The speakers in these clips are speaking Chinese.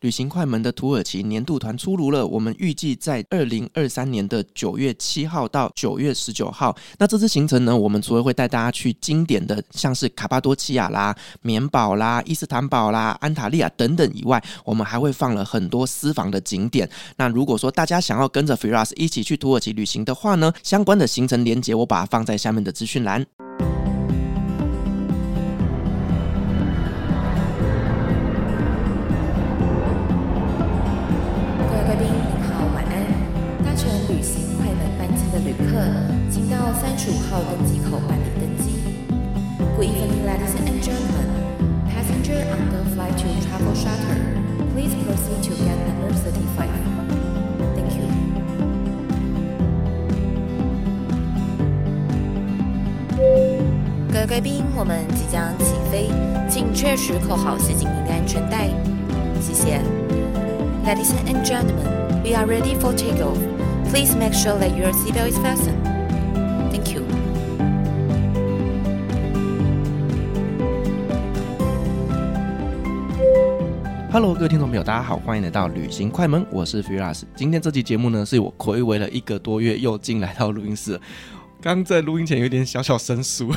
旅行快门的土耳其年度团出炉了，我们预计在二零二三年的九月七号到九月十九号。那这次行程呢，我们除了会带大家去经典的像是卡巴多奇亚啦、棉堡啦、伊斯坦堡啦、安塔利亚等等以外，我们还会放了很多私房的景点。那如果说大家想要跟着 Firas 一起去土耳其旅行的话呢，相关的行程连结我把它放在下面的资讯栏。to Travel Charter, please proceed to gate number thirty-five. Thank you. 各位贵宾，我们即将起飞，请确实扣好系紧您的安全带。谢谢。Ladies and gentlemen, we are ready for takeoff. Please make sure that your seatbelt is fastened. Hello，各位听众朋友，大家好，欢迎来到旅行快门，我是 Firas。今天这期节目呢，是我暌违了一个多月又进来到录音室，刚在录音前有点小小生疏。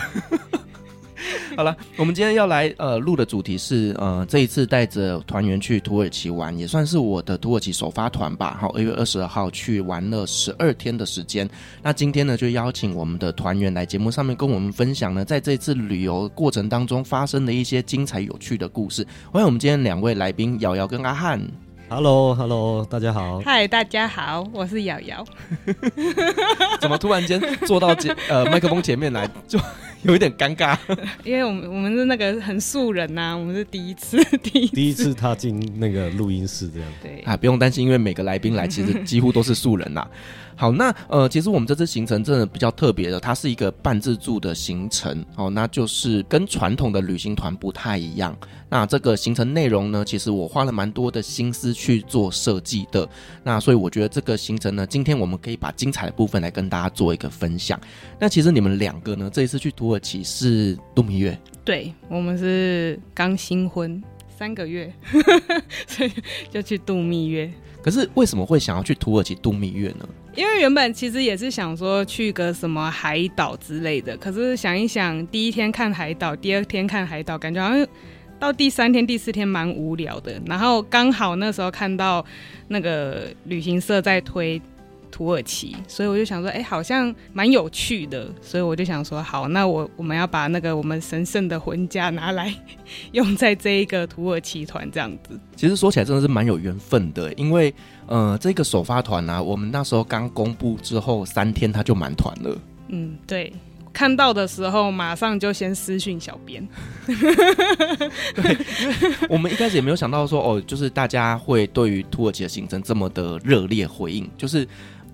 好了，我们今天要来呃录的主题是呃这一次带着团员去土耳其玩，也算是我的土耳其首发团吧。好，二月二十二号去玩了十二天的时间。那今天呢，就邀请我们的团员来节目上面跟我们分享呢，在这次旅游过程当中发生的一些精彩有趣的故事。欢迎我们今天两位来宾，瑶瑶跟阿汉。Hello，Hello，hello, 大家好。嗨，大家好，我是瑶瑶。怎么突然间坐到前呃麦克风前面来，就 有一点尴尬？因为我们我们是那个很素人呐、啊，我们是第一次，第一次第一次踏进那个录音室这样。对啊，不用担心，因为每个来宾来其实几乎都是素人呐。好，那呃，其实我们这次行程真的比较特别的，它是一个半自助的行程哦，那就是跟传统的旅行团不太一样。那这个行程内容呢，其实我花了蛮多的心思去做设计的。那所以我觉得这个行程呢，今天我们可以把精彩的部分来跟大家做一个分享。那其实你们两个呢，这一次去土耳其是度蜜月？对，我们是刚新婚三个月，所以就去度蜜月。可是为什么会想要去土耳其度蜜月呢？因为原本其实也是想说去个什么海岛之类的，可是想一想，第一天看海岛，第二天看海岛，感觉好像到第三天、第四天蛮无聊的。然后刚好那时候看到那个旅行社在推。土耳其，所以我就想说，哎、欸，好像蛮有趣的，所以我就想说，好，那我我们要把那个我们神圣的婚假拿来用在这一个土耳其团这样子。其实说起来真的是蛮有缘分的，因为呃，这个首发团啊，我们那时候刚公布之后三天他就满团了。嗯，对，看到的时候马上就先私讯小编。对，因为我们一开始也没有想到说，哦，就是大家会对于土耳其的行程这么的热烈回应，就是。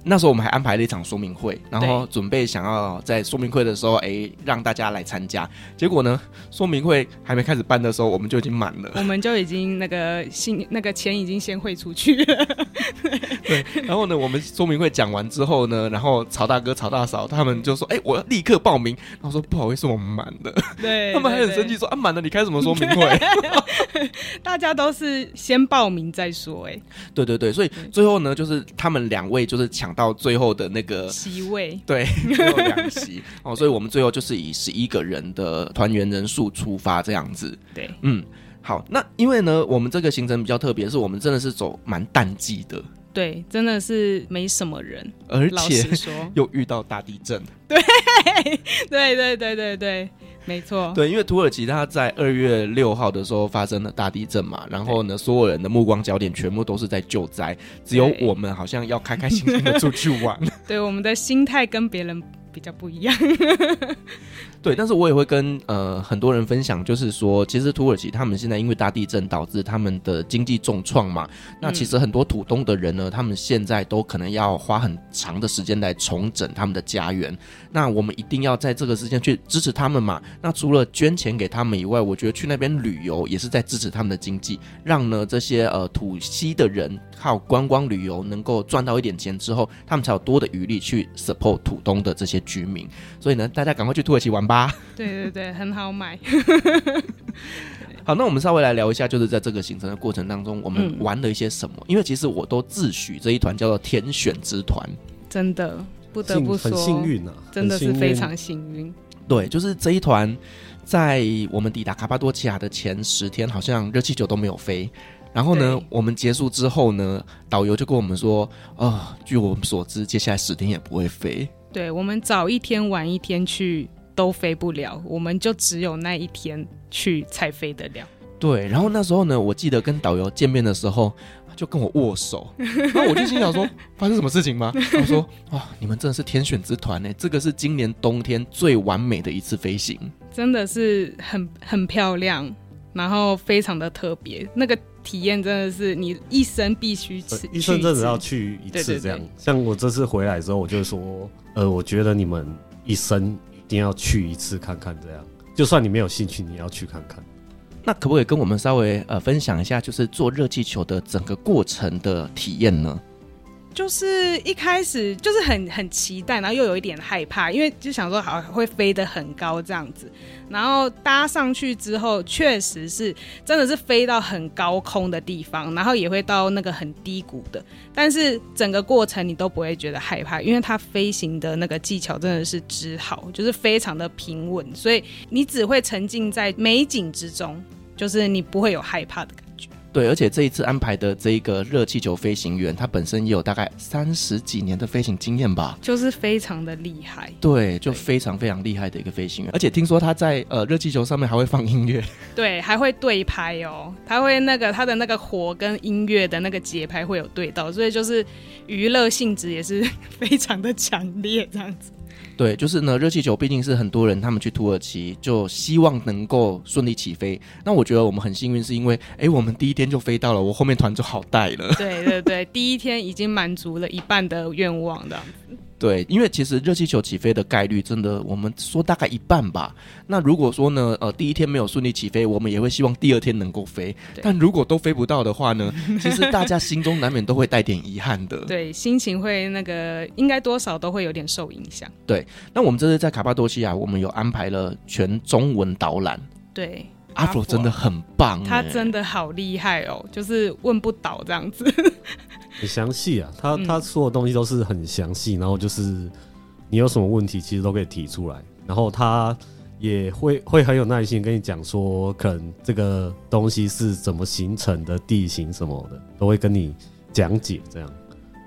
那时候我们还安排了一场说明会，然后准备想要在说明会的时候，哎，让大家来参加。结果呢，说明会还没开始办的时候，我们就已经满了。我们就已经那个信那个钱已经先汇出去了。对，然后呢，我们说明会讲完之后呢，然后曹大哥、曹大嫂他们就说：“哎，我要立刻报名。”然后说：“不好意思，我们满了。”对，他们还很生气说：“啊，满了，你开什么说明会？” 大家都是先报名再说。哎，对对对，所以最后呢，就是他们两位就是抢。到最后的那个席位，对，最后两席。哦，所以我们最后就是以十一个人的团员人数出发这样子。对，嗯，好，那因为呢，我们这个行程比较特别，是我们真的是走蛮淡季的，对，真的是没什么人，而且 又遇到大地震，对，对，对，对，对，对。没错，对，因为土耳其它在二月六号的时候发生了大地震嘛，然后呢，所有人的目光焦点全部都是在救灾，只有我们好像要开开心心的出去玩。对，我们的心态跟别人比较不一样。对，但是我也会跟呃很多人分享，就是说，其实土耳其他们现在因为大地震导致他们的经济重创嘛，那其实很多土东的人呢，他们现在都可能要花很长的时间来重整他们的家园。那我们一定要在这个时间去支持他们嘛。那除了捐钱给他们以外，我觉得去那边旅游也是在支持他们的经济，让呢这些呃土西的人靠观光旅游能够赚到一点钱之后，他们才有多的余力去 support 土东的这些居民。所以呢，大家赶快去土耳其玩吧。对对对，很好买。好，那我们稍微来聊一下，就是在这个行程的过程当中，我们玩了一些什么？嗯、因为其实我都自诩这一团叫做天选之团，真的不得不说很幸运啊，真的是非常幸运。对，就是这一团，在我们抵达卡帕多奇亚的前十天，好像热气球都没有飞。然后呢，我们结束之后呢，导游就跟我们说，啊、呃，据我们所知，接下来十天也不会飞。对，我们早一天晚一天去都飞不了，我们就只有那一天去才飞得了。对，然后那时候呢，我记得跟导游见面的时候，就跟我握手，然后我就心想说，发生什么事情吗？他说，哇、哦，你们真的是天选之团呢，这个是今年冬天最完美的一次飞行，真的是很很漂亮，然后非常的特别，那个体验真的是你一生必须去，一生真的要去一次这样。像我这次回来之后，我就说。呃，我觉得你们一生一定要去一次看看，这样就算你没有兴趣，你要去看看。那可不可以跟我们稍微呃分享一下，就是做热气球的整个过程的体验呢？就是一开始就是很很期待，然后又有一点害怕，因为就想说好会飞得很高这样子，然后搭上去之后，确实是真的是飞到很高空的地方，然后也会到那个很低谷的，但是整个过程你都不会觉得害怕，因为它飞行的那个技巧真的是之好，就是非常的平稳，所以你只会沉浸在美景之中，就是你不会有害怕的感。对，而且这一次安排的这一个热气球飞行员，他本身也有大概三十几年的飞行经验吧，就是非常的厉害。对，就非常非常厉害的一个飞行员，而且听说他在呃热气球上面还会放音乐，对，还会对拍哦，他会那个他的那个火跟音乐的那个节拍会有对到，所以就是娱乐性质也是 非常的强烈，这样子。对，就是呢，热气球毕竟是很多人他们去土耳其就希望能够顺利起飞。那我觉得我们很幸运，是因为哎，我们第一天就飞到了，我后面团就好带了。对对对，第一天已经满足了一半的愿望的。对，因为其实热气球起飞的概率真的，我们说大概一半吧。那如果说呢，呃，第一天没有顺利起飞，我们也会希望第二天能够飞。但如果都飞不到的话呢，其实大家心中难免都会带点遗憾的。对，心情会那个，应该多少都会有点受影响。对，那我们这次在卡帕多西亚，我们有安排了全中文导览。对。阿佛真的很棒，他真的好厉害哦，就是问不倒这样子，很详细啊。他他说的东西都是很详细，然后就是你有什么问题，其实都可以提出来。然后他也会会很有耐心跟你讲说，可能这个东西是怎么形成的，地形什么的，都会跟你讲解。这样，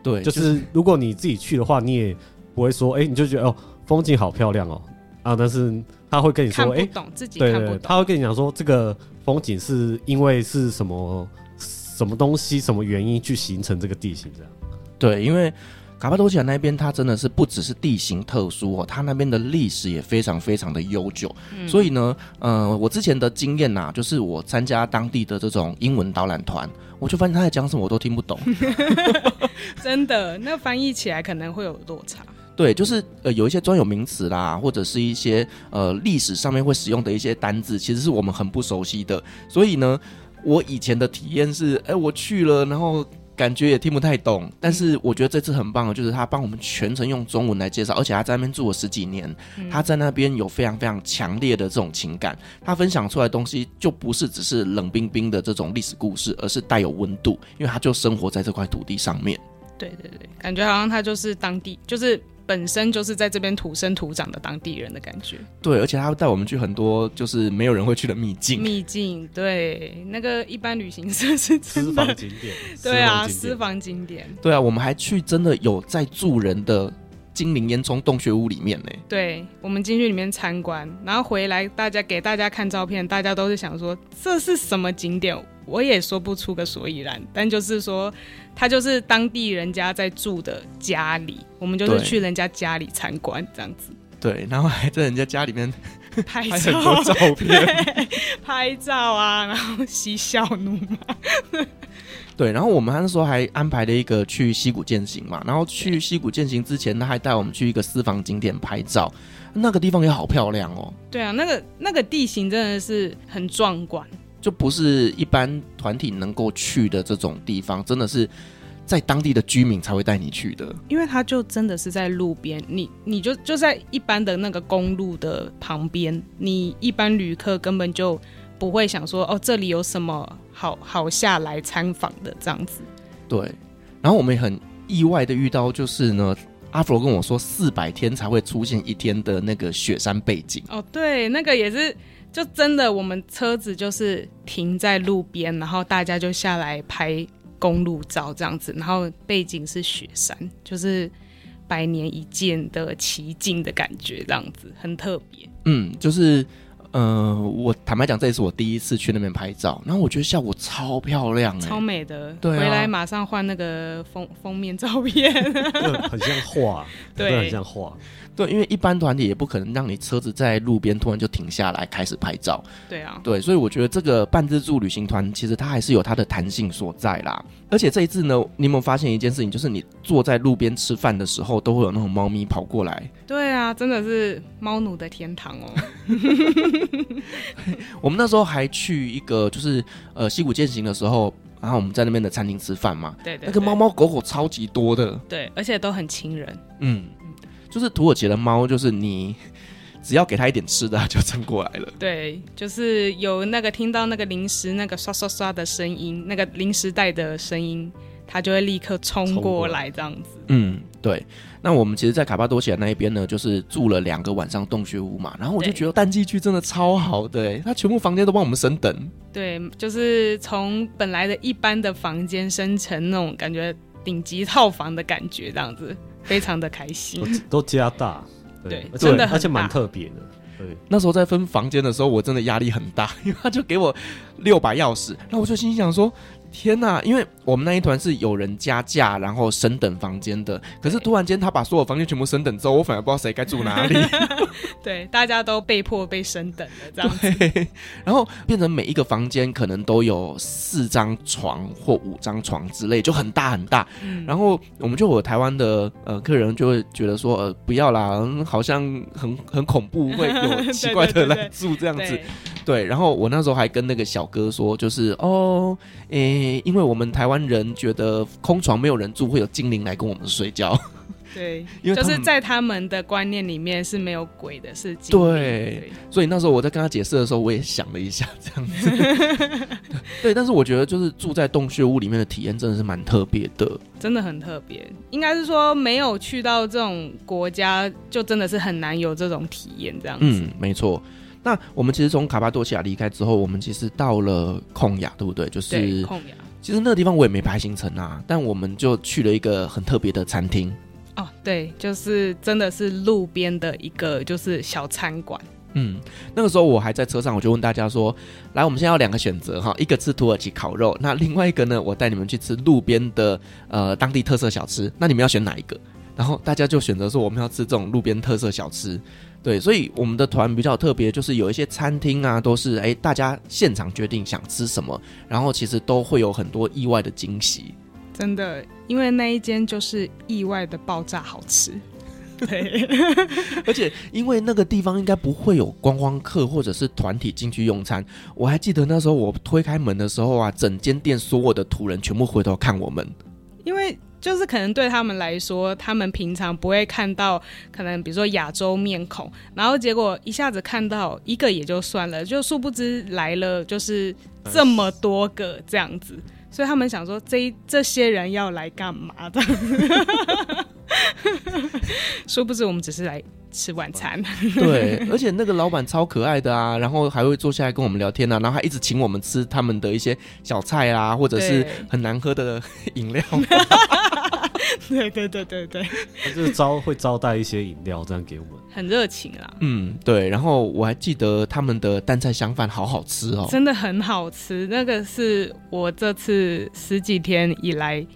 对，就是如果你自己去的话，你也不会说，哎，你就觉得哦，风景好漂亮哦，啊，但是。他会跟你说：“哎，懂自己看不懂。”对，他会跟你讲说：“这个风景是因为是什么什么东西、什么原因去形成这个地形这样。”对，因为卡帕多奇亚那边，它真的是不只是地形特殊哦，它那边的历史也非常非常的悠久。嗯、所以呢，呃，我之前的经验呐、啊，就是我参加当地的这种英文导览团，我就发现他在讲什么我都听不懂。真的，那翻译起来可能会有落差。对，就是呃有一些专有名词啦，或者是一些呃历史上面会使用的一些单字，其实是我们很不熟悉的。所以呢，我以前的体验是，哎，我去了，然后感觉也听不太懂。但是我觉得这次很棒的，就是他帮我们全程用中文来介绍，而且他在那边住了十几年，他在那边有非常非常强烈的这种情感，他分享出来的东西就不是只是冷冰冰的这种历史故事，而是带有温度，因为他就生活在这块土地上面。对对对，感觉好像他就是当地，就是。本身就是在这边土生土长的当地人的感觉，对，而且他会带我们去很多就是没有人会去的秘境。秘境，对，那个一般旅行社是 私房景点，对啊，私房景点，对啊，我们还去真的有在住人的精灵烟囱洞穴屋里面呢。对，我们进去里面参观，然后回来大家给大家看照片，大家都是想说这是什么景点。我也说不出个所以然，但就是说，他就是当地人家在住的家里，我们就是去人家家里参观这样子。对，然后还在人家家里面拍照拍很多照片，拍照啊，然后嬉笑怒骂。对，然后我们那时候还安排了一个去溪谷践行嘛，然后去溪谷践行之前，他还带我们去一个私房景点拍照，那个地方也好漂亮哦。对啊，那个那个地形真的是很壮观。就不是一般团体能够去的这种地方，真的是在当地的居民才会带你去的。因为它就真的是在路边，你你就就在一般的那个公路的旁边，你一般旅客根本就不会想说哦，这里有什么好好下来参访的这样子。对，然后我们也很意外的遇到，就是呢，阿佛罗跟我说，四百天才会出现一天的那个雪山背景。哦，对，那个也是，就真的我们车子就是停在路边，然后大家就下来拍公路照这样子，然后背景是雪山，就是百年一见的奇景的感觉，这样子很特别。嗯，就是。呃，我坦白讲，这也是我第一次去那边拍照，然后我觉得效果超漂亮，欸，超美的。对，啊，回来马上换那个封封面照片，很像画，对，很像画。对，因为一般团体也不可能让你车子在路边突然就停下来开始拍照。对啊，对，所以我觉得这个半自助旅行团其实它还是有它的弹性所在啦。而且这一次呢，你有没有发现一件事情，就是你坐在路边吃饭的时候，都会有那种猫咪跑过来。对啊，真的是猫奴的天堂哦。我们那时候还去一个就是呃溪谷践行的时候，然后我们在那边的餐厅吃饭嘛。对，对对。那个猫猫狗狗超级多的。对，而且都很亲人。嗯。就是土耳其的猫，就是你 只要给它一点吃的，它就撑过来了。对，就是有那个听到那个零食那个刷刷刷的声音，那个零食袋的声音，它就会立刻冲过来这样子。嗯，对。那我们其实，在卡巴多奇亚那一边呢，就是住了两个晚上洞穴屋嘛。然后我就觉得淡季区真的超好的，欸，它全部房间都帮我们升等。对，就是从本来的一般的房间升成那种感觉顶级套房的感觉，这样子。非常的开心，都加大，对，对真的而且蛮特别的。对，那时候在分房间的时候，我真的压力很大，因为他就给我六把钥匙，那我就心想说。天呐！因为我们那一团是有人加价，然后升等房间的。可是突然间他把所有房间全部升等之后，我反而不知道谁该住哪里。对，大家都被迫被升等了这样子。对，然后变成每一个房间可能都有四张床或五张床之类，就很大很大。嗯、然后我们就有台湾的呃客人就会觉得说呃不要啦，好像很很恐怖，会有奇怪的来住这样子。对，对，对，对，对，然后我那时候还跟那个小哥说，就是哦，诶、欸。因为我们台湾人觉得空床没有人住，会有精灵来跟我们睡觉。对，因为就是在他们的观念里面是没有鬼的，是精灵。对，对，所以那时候我在跟他解释的时候，我也想了一下，这样子。对，但是我觉得就是住在洞穴屋里面的体验真的是蛮特别的，真的很特别。应该是说没有去到这种国家，就真的是很难有这种体验，这样子。嗯，没错。那我们其实从卡巴多西亚离开之后，我们其实到了控雅，对不对？就是控雅。其实那个地方我也没排行程啊，但我们就去了一个很特别的餐厅。哦，对，就是真的是路边的一个就是小餐馆。嗯，那个时候我还在车上，我就问大家说：“来，我们现在有两个选择哈，一个吃土耳其烤肉，那另外一个呢，我带你们去吃路边的呃当地特色小吃，那你们要选哪一个？”然后大家就选择说：“我们要吃这种路边特色小吃。”对，所以我们的团比较特别，就是有一些餐厅啊，都是哎，大家现场决定想吃什么，然后其实都会有很多意外的惊喜。真的，因为那一间就是意外的爆炸好吃。对，而且因为那个地方应该不会有观光客或者是团体进去用餐。我还记得那时候我推开门的时候啊，整间店所有的土人全部回头看我们，因为。就是可能对他们来说，他们平常不会看到可能比如说亚洲面孔，然后结果一下子看到一个也就算了，就殊不知来了就是这么多个这样子，所以他们想说这这些人要来干嘛的？殊不知我们只是来吃晚餐。对，而且那个老板超可爱的啊，然后还会坐下来跟我们聊天啊，然后还一直请我们吃他们的一些小菜啊，或者是很难喝的饮料。对对对对对，他就是招会招待一些饮料这样给我们，很热情啦。嗯，对。然后我还记得他们的淡菜香饭好好吃哦，真的很好吃。那个是我这次十几天以来。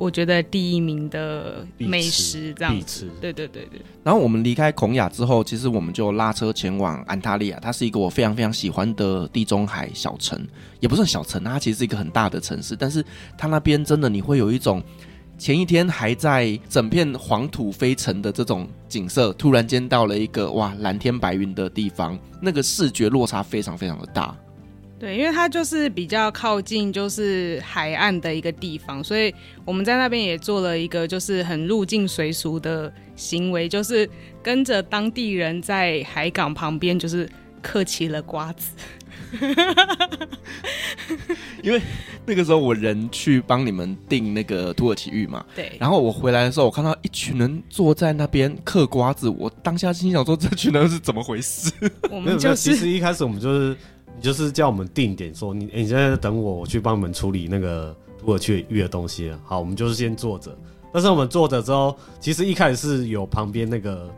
我觉得第一名的美食这样子，对对对对。然后我们离开孔雅之后，其实我们就拉车前往安塔利亚，它是一个我非常非常喜欢的地中海小城，也不算小城，它其实是一个很大的城市，但是它那边真的你会有一种前一天还在整片黄土飞尘的这种景色，突然间到了一个哇蓝天白云的地方，那个视觉落差非常非常的大。对，因为它就是比较靠近就是海岸的一个地方，所以我们在那边也做了一个就是很入境随俗的行为，就是跟着当地人在海港旁边就是嗑起了瓜子。因为那个时候我人去帮你们订那个土耳其浴嘛，对。然后我回来的时候，我看到一群人坐在那边嗑瓜子，我当下心想说：这群人是怎么回事？我们就是，其实一开始我们就是，你就是叫我们定点说，你你现在等我，我去帮你们处理那个土耳其浴的东西。好，我们就是先坐着。但是我们坐着之后，其实一开始是有旁边那个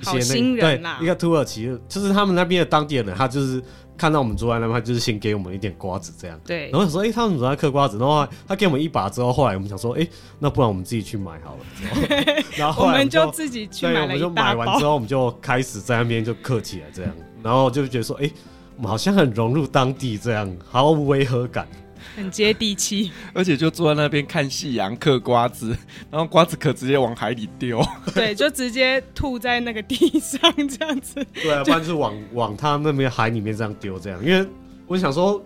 一些那个对一个土耳其，就是他们那边的当地人，他就是。看到我们坐在那边，他就是先给我们一点瓜子，这样。对。然后想说，哎、欸，他们怎么在嗑瓜子？然后他给我们一把之后，后来我们想说，哎、欸，那不然我们自己去买好了。然后我们就，我们就自己去买了一大包。对，我们就买完之后，我们就开始在那边就嗑起来，这样。然后就觉得说，哎、欸，我们好像很融入当地，这样毫无违和感。很接地气，而且就坐在那边看夕阳，嗑瓜子，然后瓜子壳直接往海里丢，对，就直接吐在那个地上这样子。对啊，不然就是往往他那边海里面这样丢，这样。因为我想说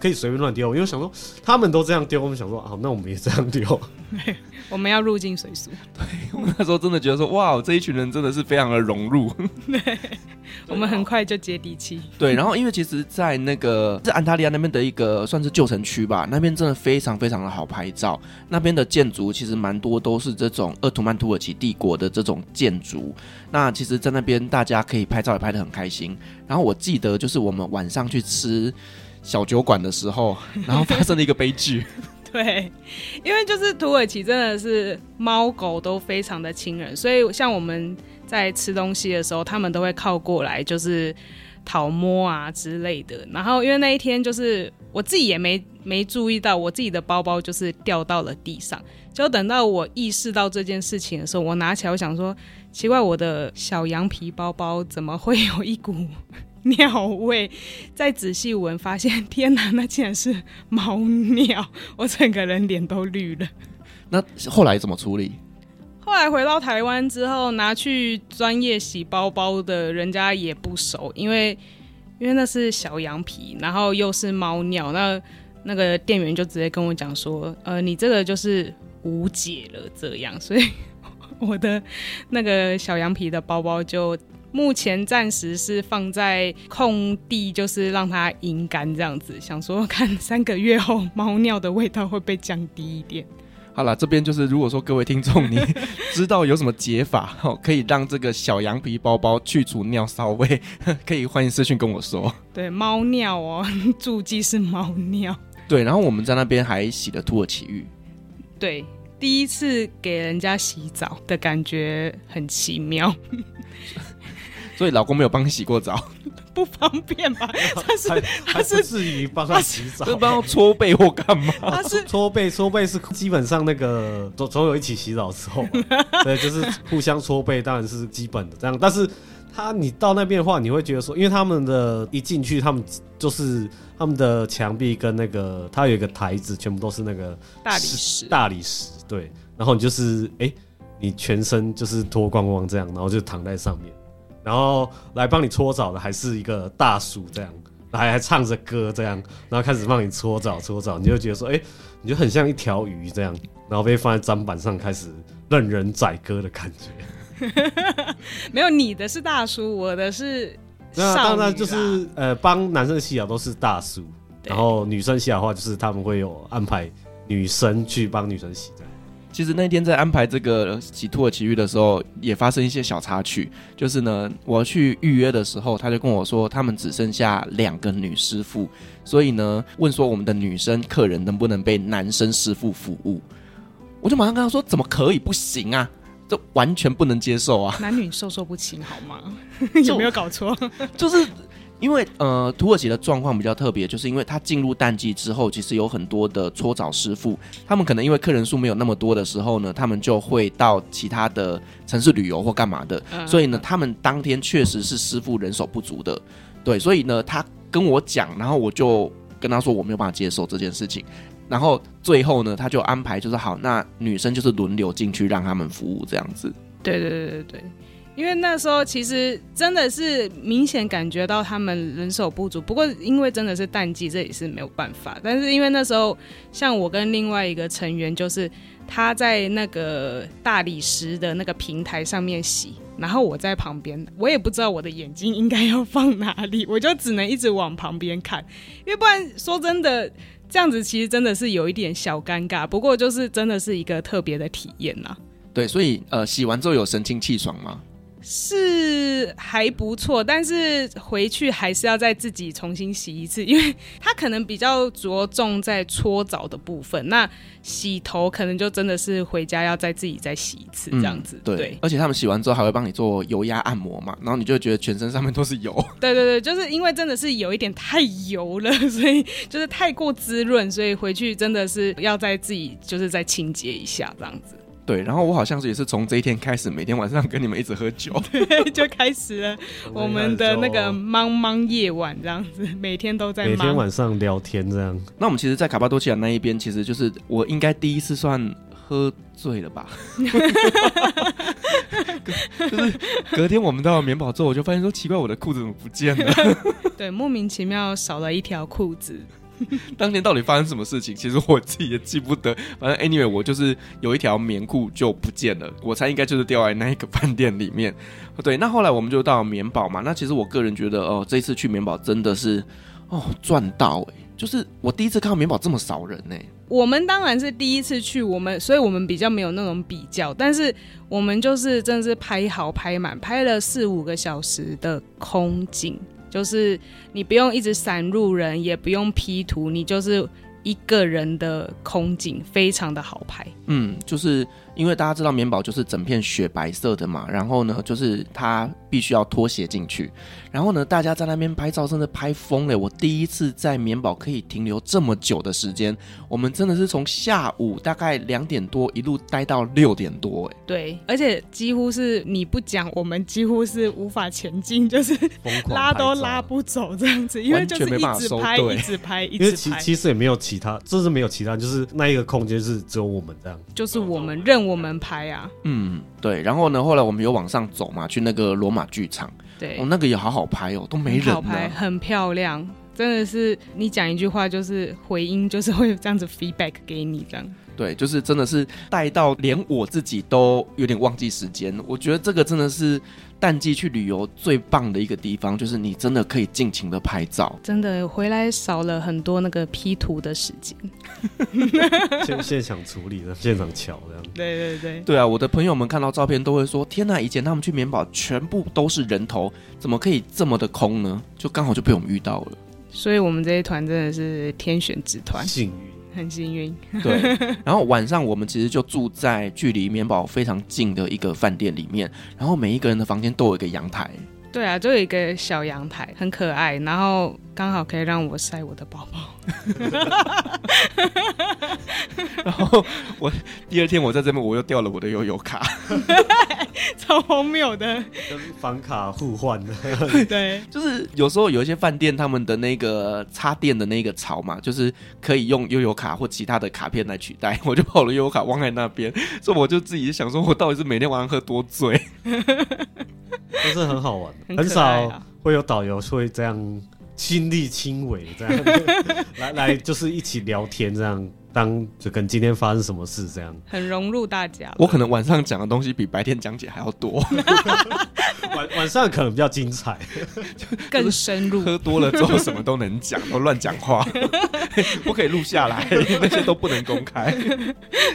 可以随便乱丢，因为我想说他们都这样丢，我们想说好，那我们也这样丢。我们要入境随俗。对，我们那时候真的觉得说，哇，这一群人真的是非常的融入。对。我们很快就接地气。对，然后因为其实，在那个是安塔利亚那边的一个算是旧城区吧，那边真的非常非常的好拍照。那边的建筑其实蛮多都是这种鄂图曼土耳其帝国的这种建筑。那其实，在那边大家可以拍照也拍得很开心。然后我记得就是我们晚上去吃小酒馆的时候，然后发生了一个悲剧。对，因为就是土耳其真的是猫狗都非常的亲人，所以像我们。在吃东西的时候，他们都会靠过来，就是讨摸啊之类的。然后因为那一天就是我自己也没没注意到，我自己的包包就是掉到了地上。就等到我意识到这件事情的时候，我拿起来，我想说奇怪，我的小羊皮包包怎么会有一股 尿味？再仔细闻，发现天哪，那竟然是猫尿！我整个人脸都绿了。那后来怎么处理？后来回到台湾之后，拿去专业洗包包的人家也不熟，因为因为那是小羊皮，然后又是猫尿，那那个店员就直接跟我讲说，呃，你这个就是无解了，这样，所以我的那个小羊皮的包包就目前暂时是放在空地，就是让它阴干这样子，想说看三个月后猫尿的味道会不会降低一点。好了，这边就是如果说各位听众你 知道有什么解法，可以让这个小羊皮包包去除尿骚味，可以欢迎私讯跟我说。对，猫尿哦，注记是猫尿。对，然后我们在那边还洗了土耳其浴。对，第一次给人家洗澡的感觉很奇妙。所以老公没有帮你洗过澡，不方便吧？他是他是至于帮他洗澡，是帮他搓背或干嘛？他是 搓背，搓背是基本上那个总总有一起洗澡的时候，对，就是互相搓背，当然是基本的这样。但是他你到那边的话，你会觉得说，因为他们的一进去，他们就是他们的墙壁跟那个，他有一个台子，全部都是那个大理石，大理石，对。然后你就是哎、欸，你全身就是脱光光这样，然后就躺在上面。然后来帮你搓澡的还是一个大叔，这样，还还唱着歌这样，然后开始帮你搓澡搓澡，你就觉得说，哎，你就很像一条鱼这样，然后被放在砧板上开始任人宰割的感觉。没有，你的是大叔，我的是那当然就是呃，帮男生洗澡都是大叔，然后女生洗澡的话，就是他们会有安排女生去帮女生洗。其实那天在安排这个洗土耳其浴的时候，也发生一些小插曲。就是呢，我去预约的时候，他就跟我说，他们只剩下两个女师傅，所以呢，问说我们的女生客人能不能被男生师傅服务？我就马上跟他说，怎么可以？不行啊，这完全不能接受啊！男女授受不亲，好吗？有没有搞错？就是。因为呃，土耳其的状况比较特别，就是因为它进入淡季之后，其实有很多的搓澡师傅，他们可能因为客人数没有那么多的时候呢，他们就会到其他的城市旅游或干嘛的，所以呢，他们当天确实是师傅人手不足的，对，所以呢，他跟我讲，然后我就跟他说我没有办法接受这件事情，然后最后呢，他就安排就是好，那女生就是轮流进去让他们服务这样子。对对对对对。因为那时候其实真的是明显感觉到他们人手不足，不过因为真的是淡季，这也是没有办法。但是因为那时候像我跟另外一个成员，就是他在那个大理石的那个平台上面洗，然后我在旁边，我也不知道我的眼睛应该要放哪里，我就只能一直往旁边看，因为不然说真的，这样子其实真的是有一点小尴尬。不过就是真的是一个特别的体验呐。对，所以呃，洗完之后有神清气爽吗？是还不错，但是回去还是要再自己重新洗一次，因为它可能比较着重在搓澡的部分。那洗头可能就真的是回家要再自己再洗一次这样子。嗯、对，对，而且他们洗完之后还会帮你做油压按摩嘛，然后你就觉得全身上面都是油。对对对，就是因为真的是有一点太油了，所以就是太过滋润，所以回去真的是要再自己就是再清洁一下这样子。对，然后我好像是也是从这一天开始，每天晚上跟你们一直喝酒，对，就开始了我们的那个茫茫夜晚这样子，每天都在。每天晚上聊天这样。那我们其实，在卡巴多奇亚那一边，其实就是我应该第一次算喝醉了吧？就是隔天我们到了棉堡之后，我就发现说奇怪，我的裤子怎么不见了？对，莫名其妙少了一条裤子。当天到底发生什么事情？其实我自己也记不得。反正 anyway，我就是有一条棉裤就不见了。我猜应该就是掉在那一个饭店里面。对，那后来我们就到棉堡嘛。那其实我个人觉得，哦，这一次去棉堡真的是哦赚到哎！就是我第一次看到棉堡这么少人呢。我们当然是第一次去，我们所以我们比较没有那种比较。但是我们就是真的是拍好拍满，拍了四五个小时的空景。就是你不用一直闪入人，也不用 P 图，你就是一个人的空景，非常的好拍。嗯，就是。因为大家知道棉宝就是整片雪白色的嘛，然后呢，就是它必须要脱鞋进去，然后呢，大家在那边拍照真的拍疯了。我第一次在棉宝可以停留这么久的时间，我们真的是从下午大概两点多一路待到六点多，哎，对，而且几乎是你不讲，我们几乎是无法前进，就是 拉都拉不走这样子，因为就是一直拍，一直拍，一直拍。因为其其实也没有其他，就是没有其他，就是那一个空间是只有我们这样，就是我们认。我们拍啊，嗯，对，然后呢，后来我们有往上走嘛，去那个罗马剧场，对，哦，那个也好好拍哦，都没人，好拍，很漂亮，真的是你讲一句话就是回音，就是会有这样子 feedback 给你这样，对，就是真的是带到连我自己都有点忘记时间，我觉得这个真的是。淡季去旅游最棒的一个地方，就是你真的可以尽情的拍照。真的回来少了很多那个 P 图的时间，现 现场处理的，现场瞧这样。对对对，对啊！我的朋友们看到照片都会说：“天哪，以前他们去棉堡全部都是人头，怎么可以这么的空呢？”就刚好就被我们遇到了。所以我们这一团真的是天选之团，幸运。很幸运，对。然后晚上我们其实就住在距离棉堡非常近的一个饭店里面，然后每一个人的房间都有一个阳台。对啊，就有一个小阳台，很可爱，然后刚好可以让我晒我的包包。然后我第二天我在这边我又掉了我的悠游卡，超荒谬的，跟房卡互换的。对，就是有时候有一些饭店他们的那个插电的那个槽嘛，就是可以用悠游卡或其他的卡片来取代。我就把我的悠游卡忘在那边，所以我就自己想说，我到底是每天晚上喝多醉？都是很好玩的，很，很少会有导游会这样亲力亲为这样 来来，就是一起聊天这样。当就跟今天发生什么事这样，很融入大家。我可能晚上讲的东西比白天讲解还要多，晚晚上可能比较精彩，更深入。喝多了之后什么都能讲，都乱讲话，不可以录下来，那些都不能公开。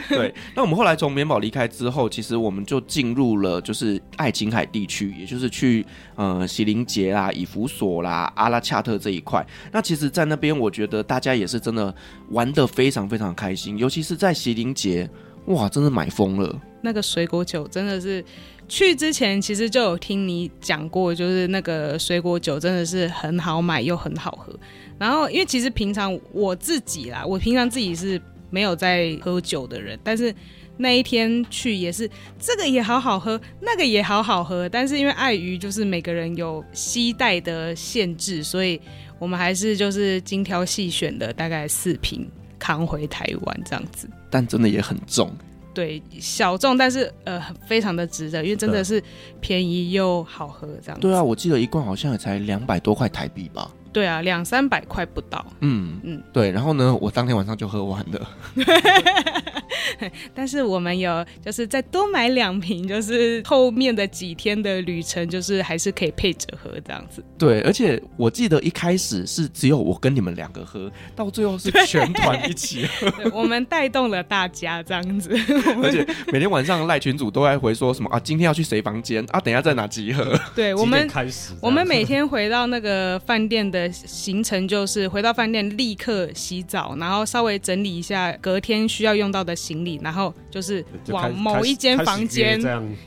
对，那我们后来从棉宝离开之后，其实我们就进入了就是爱琴海地区，也就是去呃席林杰啦、以弗所啦、阿拉恰特这一块。那其实，在那边我觉得大家也是真的玩的非常非常。很开心，尤其是在席林杰，哇，真的买疯了。那个水果酒真的是去之前其实就有听你讲过，就是那个水果酒真的是很好买又很好喝。然后因为其实平常我自己啦，我平常自己是没有在喝酒的人，但是那一天去也是这个也好好喝，那个也好好喝。但是因为碍于就是每个人有携带的限制，所以我们还是就是精挑细选的大概四瓶。扛回台湾这样子，但真的也很重。对，小众，但是呃，非常的值得，因为真的是便宜又好喝，这样子。对啊，我记得一罐好像也才两百多块台币吧。对啊，两三百块不到。嗯嗯，对。然后呢，我当天晚上就喝完了。但是我们有就是再多买两瓶，就是后面的几天的旅程，就是还是可以配着喝这样子。对，而且我记得一开始是只有我跟你们两个喝，到最后是全团一起喝。我们带动了大家这样子。而且每天晚上赖群主都在回说什么啊，今天要去谁房间啊？等一下在哪集合？对，我们开始，我们每天回到那个饭店的行程就是回到饭店立刻洗澡，然后稍微整理一下隔天需要用到的行李，然后就是往某一间房间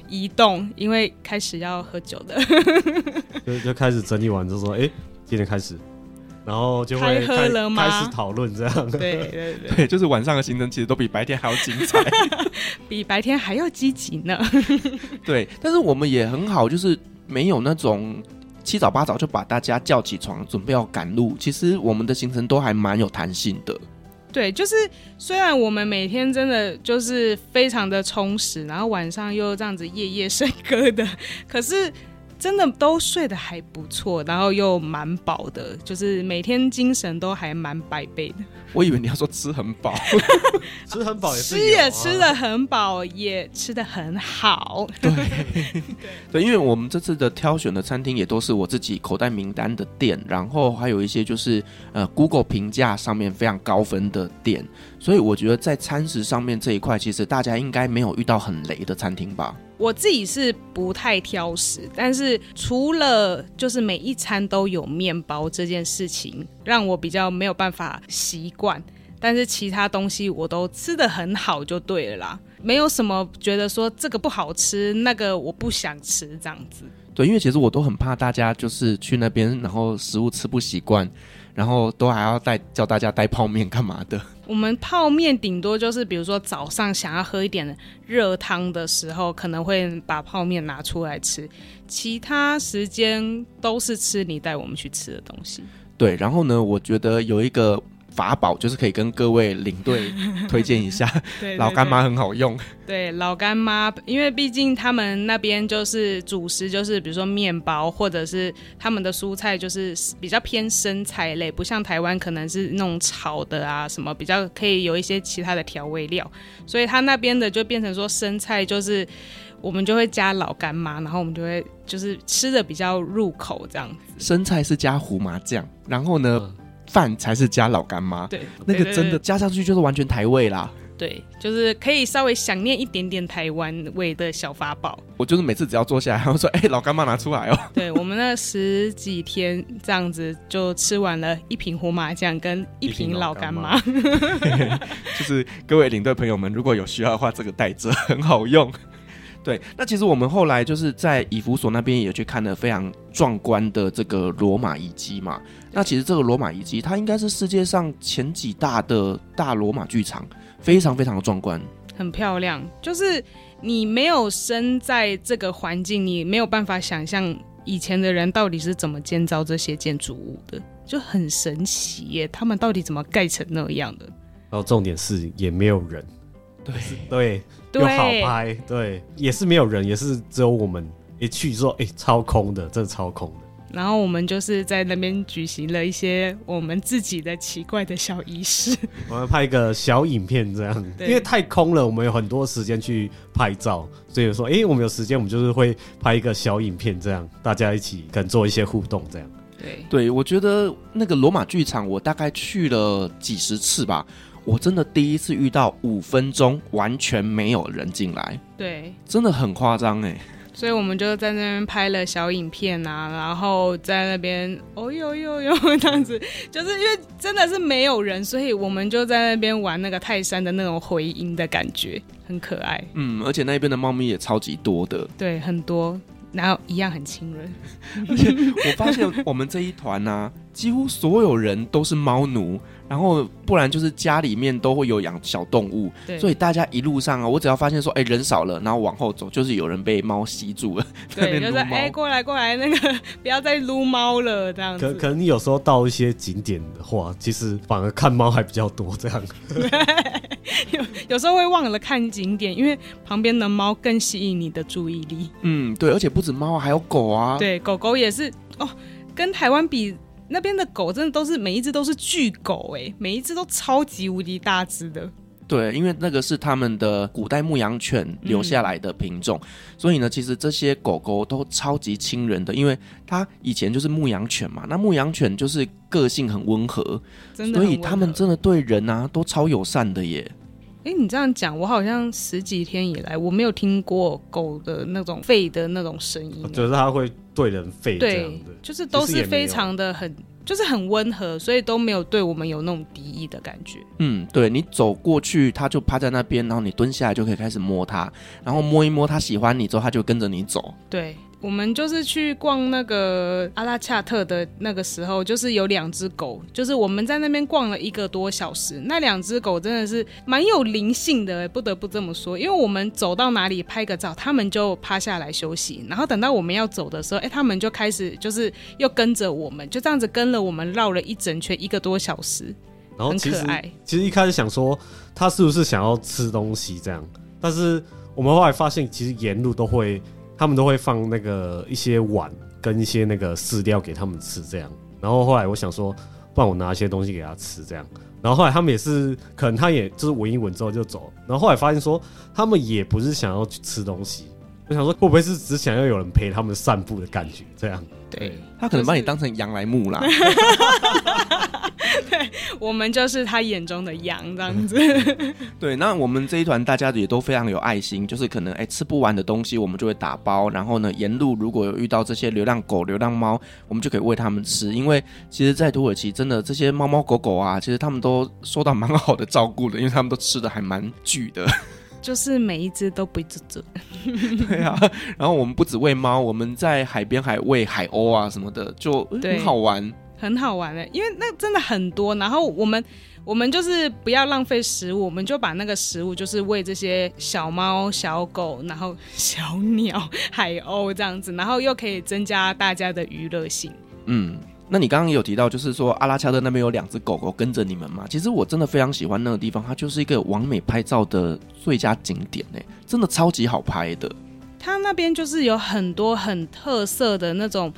移动，因为开始要喝酒的，就 就开始整理完就说，哎、欸，今天开始，然后就会开始讨论这样，对对对，对，就是晚上的行程其实都比白天还要精彩，比白天还要积极呢。对，但是我们也很好，就是没有那种。七早八早就把大家叫起床，准备要赶路。其实我们的行程都还蛮有弹性的。对，就是虽然我们每天真的就是非常的充实，然后晚上又这样子夜夜笙歌的，可是。真的都睡得还不错，然后又蛮饱的，就是每天精神都还蛮百倍的。我以为你要说吃很饱，吃很饱也是、啊、吃也吃得很饱，也吃得很好。对对，对，因为我们这次的挑选的餐厅也都是我自己口袋名单的店，然后还有一些就是呃 Google 评价上面非常高分的店，所以我觉得在餐食上面这一块，其实大家应该没有遇到很雷的餐厅吧。我自己是不太挑食，但是除了就是每一餐都有面包这件事情，让我比较没有办法习惯。但是其他东西我都吃的很好，就对了啦，没有什么觉得说这个不好吃，那个我不想吃这样子。对，因为其实我都很怕大家就是去那边，然后食物吃不习惯。然后都还要带叫大家带泡面干嘛的？我们泡面顶多就是，比如说早上想要喝一点热汤的时候，可能会把泡面拿出来吃。其他时间都是吃你带我们去吃的东西。对，然后呢，我觉得有一个。法宝就是可以跟各位领队推荐一下，对对对，老干妈很好用。对，老干妈，因为毕竟他们那边就是主食，就是比如说面包，或者是他们的蔬菜，就是比较偏生菜类，不像台湾可能是那种炒的啊什么，比较可以有一些其他的调味料。所以他那边的就变成说生菜，就是我们就会加老干妈，然后我们就会就是吃的比较入口这样子。生菜是加胡麻酱，然后呢？嗯饭才是加老干妈，对，那个真的加上去就是完全台味啦。对，就是可以稍微想念一点点台湾味的小法宝。我就是每次只要坐下来，然后说：“哎、欸，老干妈拿出来哦。”对，我们那十几天这样子就吃完了一瓶胡麻酱跟一瓶老干妈。就是各位领队朋友们，如果有需要的话，这个带着很好用。对，那其实我们后来就是在以弗所那边也去看了非常壮观的这个罗马遗迹嘛。那其实这个罗马遗迹，它应该是世界上前几大的大罗马剧场，非常非常的壮观，很漂亮。就是你没有身在这个环境，你没有办法想象以前的人到底是怎么建造这些建筑物的，就很神奇耶。他们到底怎么盖成那样的？然后重点是也没有人，对对。又好拍，对，也是没有人，也是只有我们一去说，哎、欸，超空的，真的超空的。然后我们就是在那边举行了一些我们自己的奇怪的小仪式，我们拍一个小影片这样，因为太空了，我们有很多时间去拍照，所以说，哎、欸，我们有时间，我们就是会拍一个小影片这样，大家一起跟做一些互动这样。对，对我觉得那个罗马剧场，我大概去了几十次吧。我真的第一次遇到五分钟完全没有人进来，对，真的很夸张哎。所以我们就在那边拍了小影片啊，然后在那边哦呦呦呦 这样子，就是因为真的是没有人，所以我们就在那边玩那个泰山的那种回音的感觉，很可爱。嗯，而且那边的猫咪也超级多的，对，很多，然后一样很亲人。而且我发现我们这一团呢、啊。几乎所有人都是猫奴，然后不然就是家里面都会有养小动物，所以大家一路上啊，我只要发现说，哎，人少了，然后往后走，就是有人被猫吸住了，对，就是哎，过来过来，那个不要再撸猫了，这样子。可可能你有时候到一些景点的话，其实反而看猫还比较多，这样。有有时候会忘了看景点，因为旁边的猫更吸引你的注意力。嗯，对，而且不止猫，还有狗啊，对，狗狗也是哦，跟台湾比。那边的狗真的都是每一只都是巨狗哎，每一只都超级无敌大只的。对，因为那个是他们的古代牧羊犬留下来的品种，嗯、所以呢，其实这些狗狗都超级亲人的，因为它以前就是牧羊犬嘛。那牧羊犬就是个性很温和，真的，所以他们真的对人啊都超友善的耶。哎，你这样讲，我好像十几天以来我没有听过狗的那种吠的那种声音，就是它会。对人吠，对，就是都是非常的很，就是很温和，所以都没有对我们有那种敌意的感觉。嗯，对，你走过去，他就趴在那边，然后你蹲下来就可以开始摸他，然后摸一摸，他喜欢你之后，他就跟着你走。对。我们就是去逛那个阿拉恰特的那个时候，就是有两只狗，就是我们在那边逛了一个多小时。那两只狗真的是蛮有灵性的，不得不这么说。因为我们走到哪里拍个照，它们就趴下来休息，然后等到我们要走的时候，哎，它们就开始就是又跟着我们，就这样子跟了我们绕了一整圈一个多小时，然后其实很可爱。其实一开始想说它是不是想要吃东西这样，但是我们后来发现，其实沿路都会。他们都会放那个一些碗跟一些那个饲料给他们吃，这样。然后后来我想说，不然我拿一些东西给他吃，这样。然后后来他们也是，可能他也就是闻一闻之后就走。然后后来发现说，他们也不是想要去吃东西。我想说，会不会是只想要有人陪他们散步的感觉？这样。对，他可能把你当成羊来牧啦。对，我们就是他眼中的羊这样子。对，那我们这一团大家也都非常有爱心，就是可能哎吃不完的东西，我们就会打包。然后呢，沿路如果有遇到这些流浪狗、流浪猫，我们就可以喂他们吃。因为其实，在土耳其真的这些猫猫狗狗啊，其实他们都受到蛮好的照顾的，因为他们都吃的还蛮巨的，就是每一只都不止只。对啊，然后我们不止喂猫，我们在海边还喂海鸥啊什么的，就很好玩。很好玩的，因为那真的很多。然后我们我们就是不要浪费食物，我们就把那个食物就是喂这些小猫、小狗，然后小鸟、海鸥这样子，然后又可以增加大家的娱乐性。嗯，那你刚刚也有提到，就是说阿拉恰特那边有两只狗狗跟着你们嘛？其实我真的非常喜欢那个地方，它就是一个完美拍照的最佳景点呢，真的超级好拍的。它那边就是有很多很特色的那种。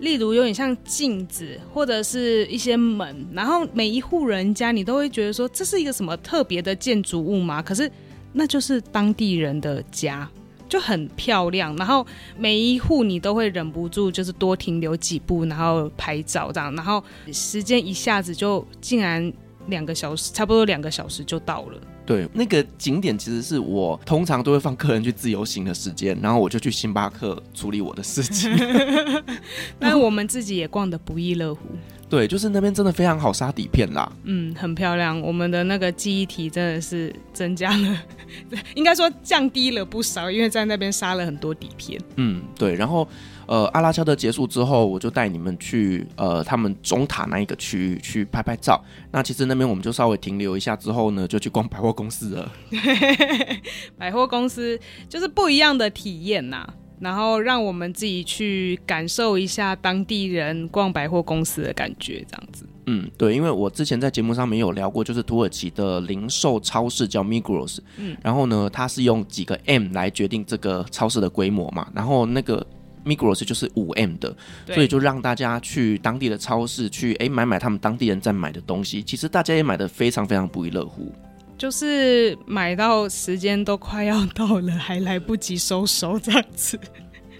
例如有点像镜子，或者是一些门，然后每一户人家你都会觉得说，这是一个什么特别的建筑物吗？可是那就是当地人的家，就很漂亮。然后每一户你都会忍不住就是多停留几步，然后拍照这样。然后时间一下子就竟然两个小时，差不多两个小时就到了。对，那个景点其实是我通常都会放客人去自由行的时间，然后我就去星巴克处理我的事情。但我们自己也逛得不亦乐乎。对，就是那边真的非常好杀底片啦。嗯，很漂亮。我们的那个记忆体真的是增加了，应该说降低了不少，因为在那边杀了很多底片。嗯，对。然后。呃，阿拉恰特结束之后，我就带你们去呃他们中塔那一个区域去拍拍照。那其实那边我们就稍微停留一下之后呢，就去逛百货公司了。百货公司就是不一样的体验呐，然后让我们自己去感受一下当地人逛百货公司的感觉，这样子。嗯，对，因为我之前在节目上面有聊过，就是土耳其的零售超市叫 Migros，嗯，然后呢，它是用几个 M 来决定这个超市的规模嘛，然后那个。Migros 就是五 M 的，所以就让大家去当地的超市去哎买买他们当地人在买的东西。其实大家也买的非常非常不亦乐乎，就是买到时间都快要到了，还来不及收手这样子。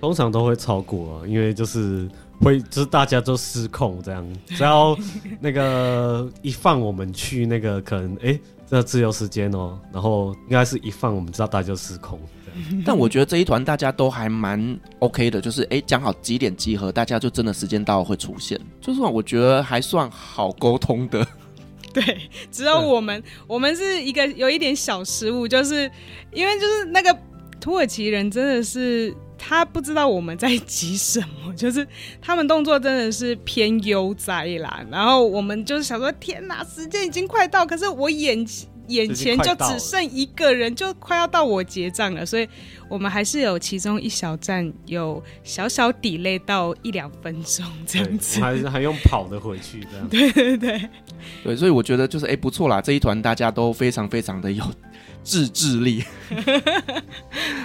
通常都会超过啊，因为就是会就是大家都失控这样，只要那个一放我们去那个可能哎这自由时间哦，然后应该是一放我们知道大家就失控。但我觉得这一团大家都还蛮 OK 的，就是哎，讲好几点集合，大家就真的时间到会出现，就是我觉得还算好沟通的。对，只有我们，我们是一个有一点小失误，就是因为就是那个土耳其人真的是。他不知道我们在急什么，就是他们动作真的是偏悠哉啦。然后我们就是想说，天哪，时间已经快到，可是我眼眼前就只剩一个人，就快要到我结账了，所以我们还是有其中一小站有小小 delay 到一两分钟 这样子，还是还用跑的回去这样。对对对对，所以我觉得就是哎不错啦，这一团大家都非常非常的有 自制力。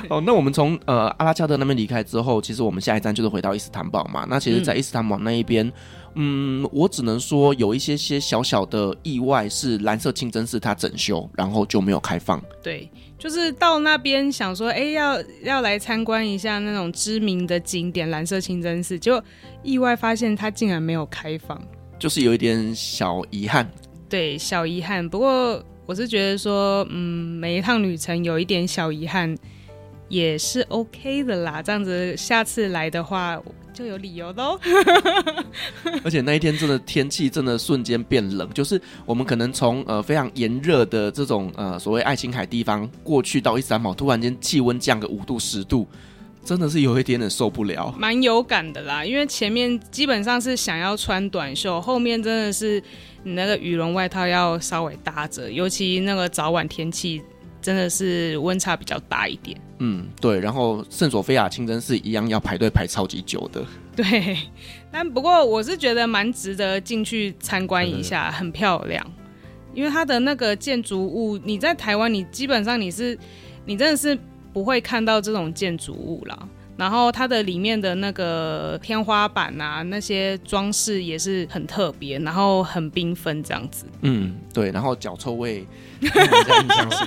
哦，那我们从呃阿拉加特那边离开之后，其实我们下一站就是回到伊斯坦堡嘛。那其实，在伊斯坦堡那一边。嗯嗯，我只能说有一些些小小的意外，是蓝色清真寺它整修，然后就没有开放。对，就是到那边想说，哎、欸，要要来参观一下那种知名的景点蓝色清真寺，就意外发现它竟然没有开放，就是有一点小遗憾。对，小遗憾。不过我是觉得说，嗯，每一趟旅程有一点小遗憾也是 OK 的啦。这样子下次来的话。就有理由的哦，而且那一天真的天气真的瞬间变冷，就是我们可能从呃非常炎热的这种呃所谓爱琴海地方过去到伊斯坦堡，突然间气温降个五度十度，真的是有一点点受不了，蛮有感的啦。因为前面基本上是想要穿短袖，后面真的是你那个羽绒外套要稍微搭着，尤其那个早晚天气。真的是温差比较大一点。嗯，对。然后圣索菲亚清真寺一样要排队排超级久的。对，但不过我是觉得蛮值得进去参观一下，很漂亮。因为它的那个建筑物，你在台湾你基本上你是，你真的是不会看到这种建筑物啦。然后它的里面的那个天花板啊，那些装饰也是很特别，然后很缤纷这样子。嗯，对。然后脚臭味，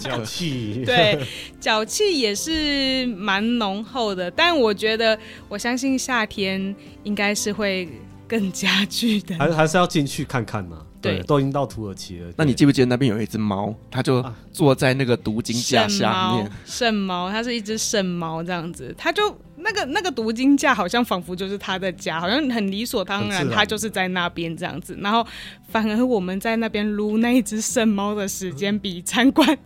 脚气，对，脚气也是蛮浓厚的。但我觉得，我相信夏天应该是会更加剧的。还还是要进去看看嘛。对，都已经到土耳其了。那你记不记得那边有一只猫？它就坐在那个读经架下面。圣猫，它是一只圣猫，这样子。它就那个那个读经架，好像仿佛就是他的家，好像很理所当然，他就是在那边这样子。然后，反而我们在那边撸那一只圣猫的时间，比参观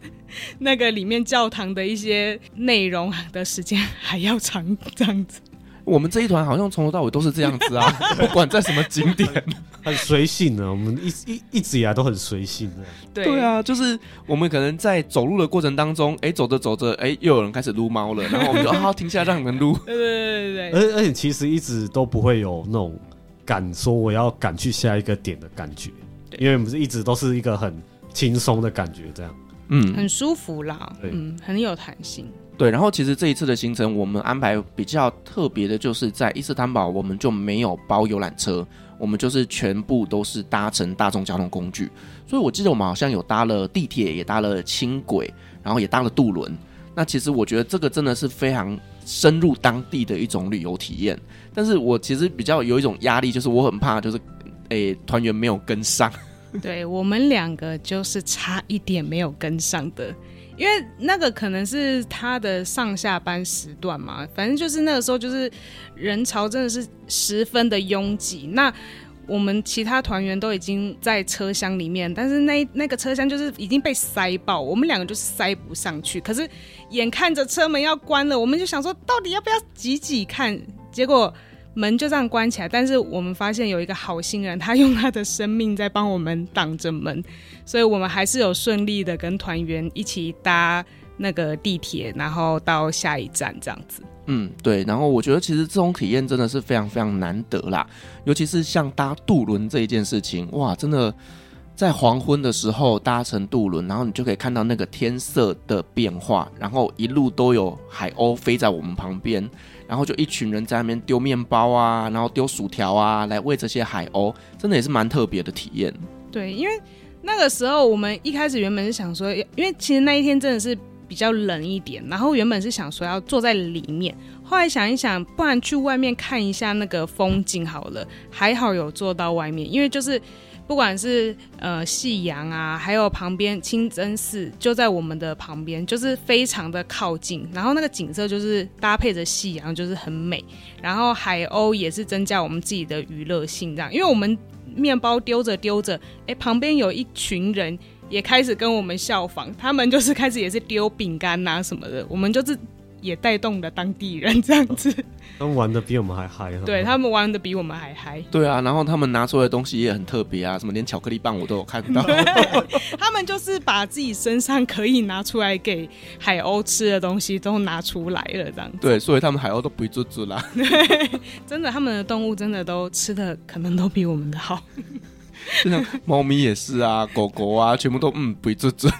那个里面教堂的一些内容的时间还要长，这样子。我们这一团好像从头到尾都是这样子啊，不管在什么景点，很随性的。我们一一一直以来都很随性的。对对啊，就是我们可能在走路的过程当中，哎、欸，走着走着，哎、欸，又有人开始撸猫了，然后我们就好好停下来让你们撸。对对对对。而而且其实一直都不会有那种敢说我要赶去下一个点的感觉，因为我们是一直都是一个很轻松的感觉，这样，嗯，很舒服啦，嗯，很有弹性。对，然后其实这一次的行程，我们安排比较特别的，就是在伊斯坦堡，我们就没有包游览车，我们就是全部都是搭乘大众交通工具。所以我记得我们好像有搭了地铁，也搭了轻轨，然后也搭了渡轮。那其实我觉得这个真的是非常深入当地的一种旅游体验。但是我其实比较有一种压力，就是我很怕，就是诶团员没有跟上。对，我们两个就是差一点没有跟上的。因为那个可能是他的上下班时段嘛，反正就是那个时候就是人潮真的是十分的拥挤。那我们其他团员都已经在车厢里面，但是那那个车厢就是已经被塞爆，我们两个就是塞不上去。可是眼看着车门要关了，我们就想说到底要不要挤挤看？结果门就这样关起来，但是我们发现有一个好心人，他用他的生命在帮我们挡着门。所以我们还是有顺利的跟团员一起搭那个地铁，然后到下一站这样子。嗯，对。然后我觉得其实这种体验真的是非常非常难得啦，尤其是像搭渡轮这一件事情，哇，真的在黄昏的时候搭乘渡轮，然后你就可以看到那个天色的变化，然后一路都有海鸥飞在我们旁边，然后就一群人在那边丢面包啊，然后丢薯条啊，来喂这些海鸥，真的也是蛮特别的体验。对，因为。那个时候，我们一开始原本是想说，因为其实那一天真的是比较冷一点，然后原本是想说要坐在里面，后来想一想，不然去外面看一下那个风景好了。还好有坐到外面，因为就是不管是呃夕阳啊，还有旁边清真寺就在我们的旁边，就是非常的靠近，然后那个景色就是搭配着夕阳，就是很美。然后海鸥也是增加我们自己的娱乐性，这样，因为我们。面包丢着丢着，哎，旁边有一群人也开始跟我们效仿，他们就是开始也是丢饼干呐什么的，我们就是也带动了当地人这样子。他们玩的比我们还嗨，对他们玩的比我们还嗨。对啊，然后他们拿出来的东西也很特别啊，什么连巧克力棒我都有看到。他们就是把自己身上可以拿出来给海鸥吃的东西都拿出来了，这样子。对，所以他们海鸥都不会做做啦。对，真的，他们的动物真的都吃的可能都比我们的好。就像猫咪也是啊，狗狗啊，全部都嗯不会做做。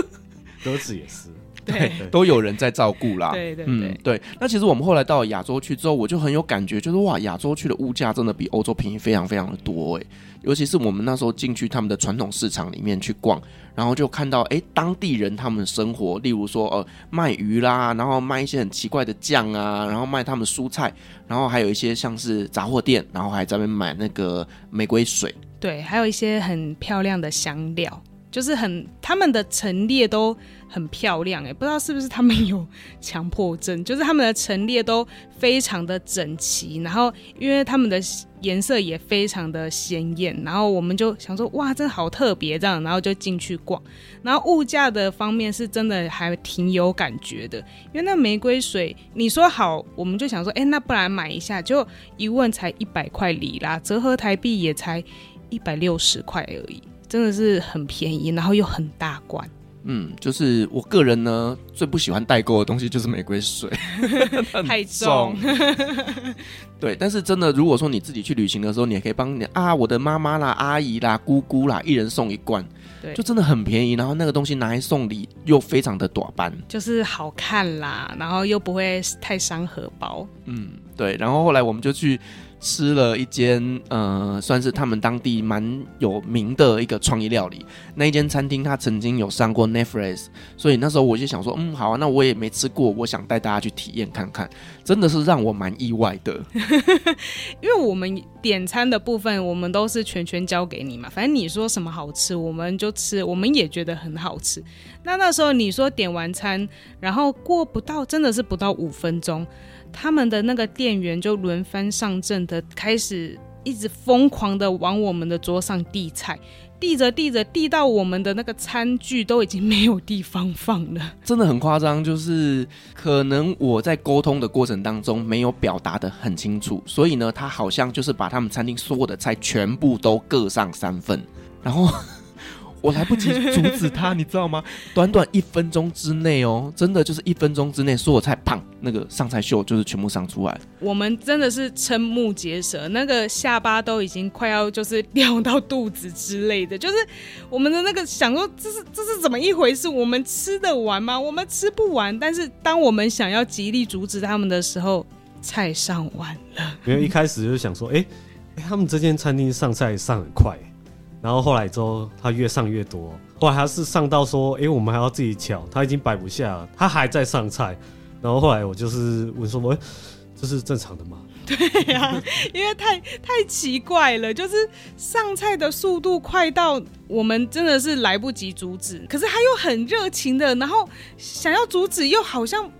鸽子也是。对，都有人在照顾啦。对对对，嗯对。那其实我们后来到了亚洲去之后，我就很有感觉，就是哇，亚洲去的物价真的比欧洲便宜非常非常的多哎。尤其是我们那时候进去他们的传统市场里面去逛，然后就看到哎，当地人他们生活，例如说呃卖鱼啦，然后卖一些很奇怪的酱啊，然后卖他们蔬菜，然后还有一些像是杂货店，然后还在那边买那个玫瑰水。对，还有一些很漂亮的香料。就是很，他们的陈列都很漂亮哎，不知道是不是他们有强迫症，就是他们的陈列都非常的整齐，然后因为他们的颜色也非常的鲜艳，然后我们就想说哇，真的好特别这样，然后就进去逛，然后物价的方面是真的还挺有感觉的，因为那玫瑰水你说好，我们就想说哎，那不然买一下，就一问才一百块里啦，折合台币也才一百六十块而已。真的是很便宜，然后又很大罐。嗯，就是我个人呢最不喜欢代购的东西就是玫瑰水，太重。对，但是真的，如果说你自己去旅行的时候，你也可以帮你啊，我的妈妈啦、阿姨啦、姑姑啦，一人送一罐，对，就真的很便宜。然后那个东西拿来送礼又非常的短板，就是好看啦，然后又不会太伤荷包。嗯，对。然后后来我们就去。吃了一间呃，算是他们当地蛮有名的一个创意料理。那一间餐厅，他曾经有上过 Netflix，所以那时候我就想说，嗯，好啊，那我也没吃过，我想带大家去体验看看。真的是让我蛮意外的，因为我们点餐的部分，我们都是全权交给你嘛。反正你说什么好吃，我们就吃，我们也觉得很好吃。那那时候你说点完餐，然后过不到，真的是不到五分钟。他们的那个店员就轮番上阵的开始，一直疯狂的往我们的桌上递菜，递着递着递到我们的那个餐具都已经没有地方放了，真的很夸张。就是可能我在沟通的过程当中没有表达得很清楚，所以呢，他好像就是把他们餐厅所有的菜全部都各上三份，然后。我来不及阻止他，你知道吗？短短一分钟之内哦，真的就是一分钟之内，所有菜砰，那个上菜秀就是全部上出来。我们真的是瞠目结舌，那个下巴都已经快要就是掉到肚子之类的，就是我们的那个想说，这是这是怎么一回事？我们吃得完吗？我们吃不完。但是当我们想要极力阻止他们的时候，菜上完了。因为一开始就想说，哎、欸欸，他们这间餐厅上菜上很快。然后后来之后，他越上越多。后来他是上到说：“哎，我们还要自己抢，他已经摆不下了，他还在上菜。”然后后来我就是问说：“喂，这是正常的吗？”对呀、因为太太奇怪了，就是上菜的速度快到我们真的是来不及阻止，可是他又很热情的，然后想要阻止，又好像。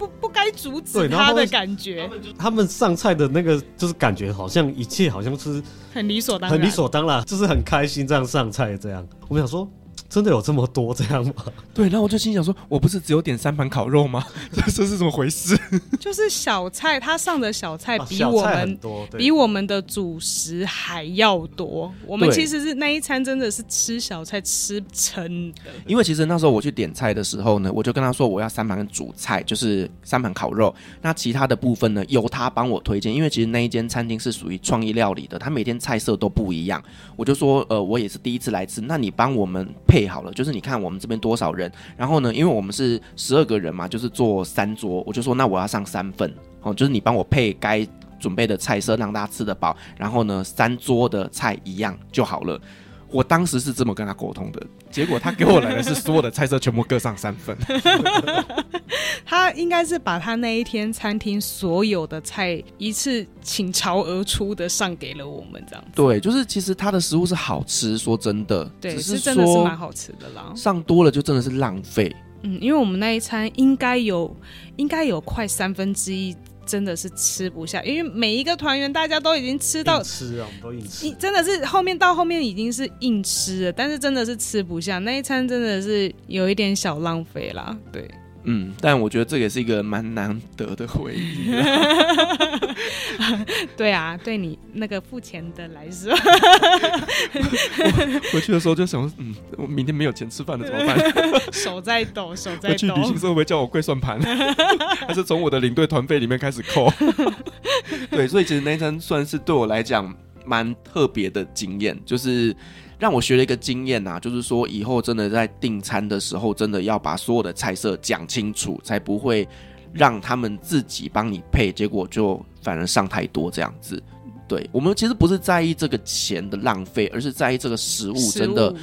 不不该阻止他的感觉，他们上菜的那个就是感觉好像一切好像是很理所当然，很理所当然，就是很开心这样上菜这样。我们想说。真的有这么多这样吗？对，然后我就心想说，我不是只有点三盘烤肉吗？这 这是怎么回事？就是小菜，他上的小菜比我们、啊、比我们的主食还要多。我们其实是那一餐真的是吃小菜吃撑的。因为其实那时候我去点菜的时候呢，我就跟他说我要三盘主菜，就是三盘烤肉。那其他的部分呢，由他帮我推荐。因为其实那一间餐厅是属于创意料理的，他每天菜色都不一样。我就说，呃，我也是第一次来吃，那你帮我们配。配好了，就是你看我们这边多少人，然后呢，因为我们是十二个人嘛，就是做三桌，我就说那我要上三份哦，就是你帮我配该准备的菜色，让大家吃得饱，然后呢，三桌的菜一样就好了。我当时是这么跟他沟通的，结果他给我来的是所有的菜色全部各上三份。他应该是把他那一天餐厅所有的菜一次倾巢而出的上给了我们，这样子。对，就是其实他的食物是好吃，说真的，对，是真的是蛮好吃的啦。上多了就真的是浪费。嗯，因为我们那一餐应该有，应该有快三分之一。真的是吃不下，因为每一个团员大家都已经吃到吃啊，我们都硬吃。真的是后面到后面已经是硬吃了，但是真的是吃不下那一餐，真的是有一点小浪费啦。对，嗯，但我觉得这也是一个蛮难得的回忆。对啊，对你那个付钱的来说，回 去的时候就想，嗯，我明天没有钱吃饭了怎么办？手在抖，手在抖。回去旅行社会不会叫我跪算盘？还是从我的领队团费里面开始扣？对，所以其实那一餐算是对我来讲蛮特别的经验，就是。让我学了一个经验呐，就是说以后真的在订餐的时候，真的要把所有的菜色讲清楚，才不会让他们自己帮你配，结果就反而上太多这样子。对，我们其实不是在意这个钱的浪费，而是在意这个食物真的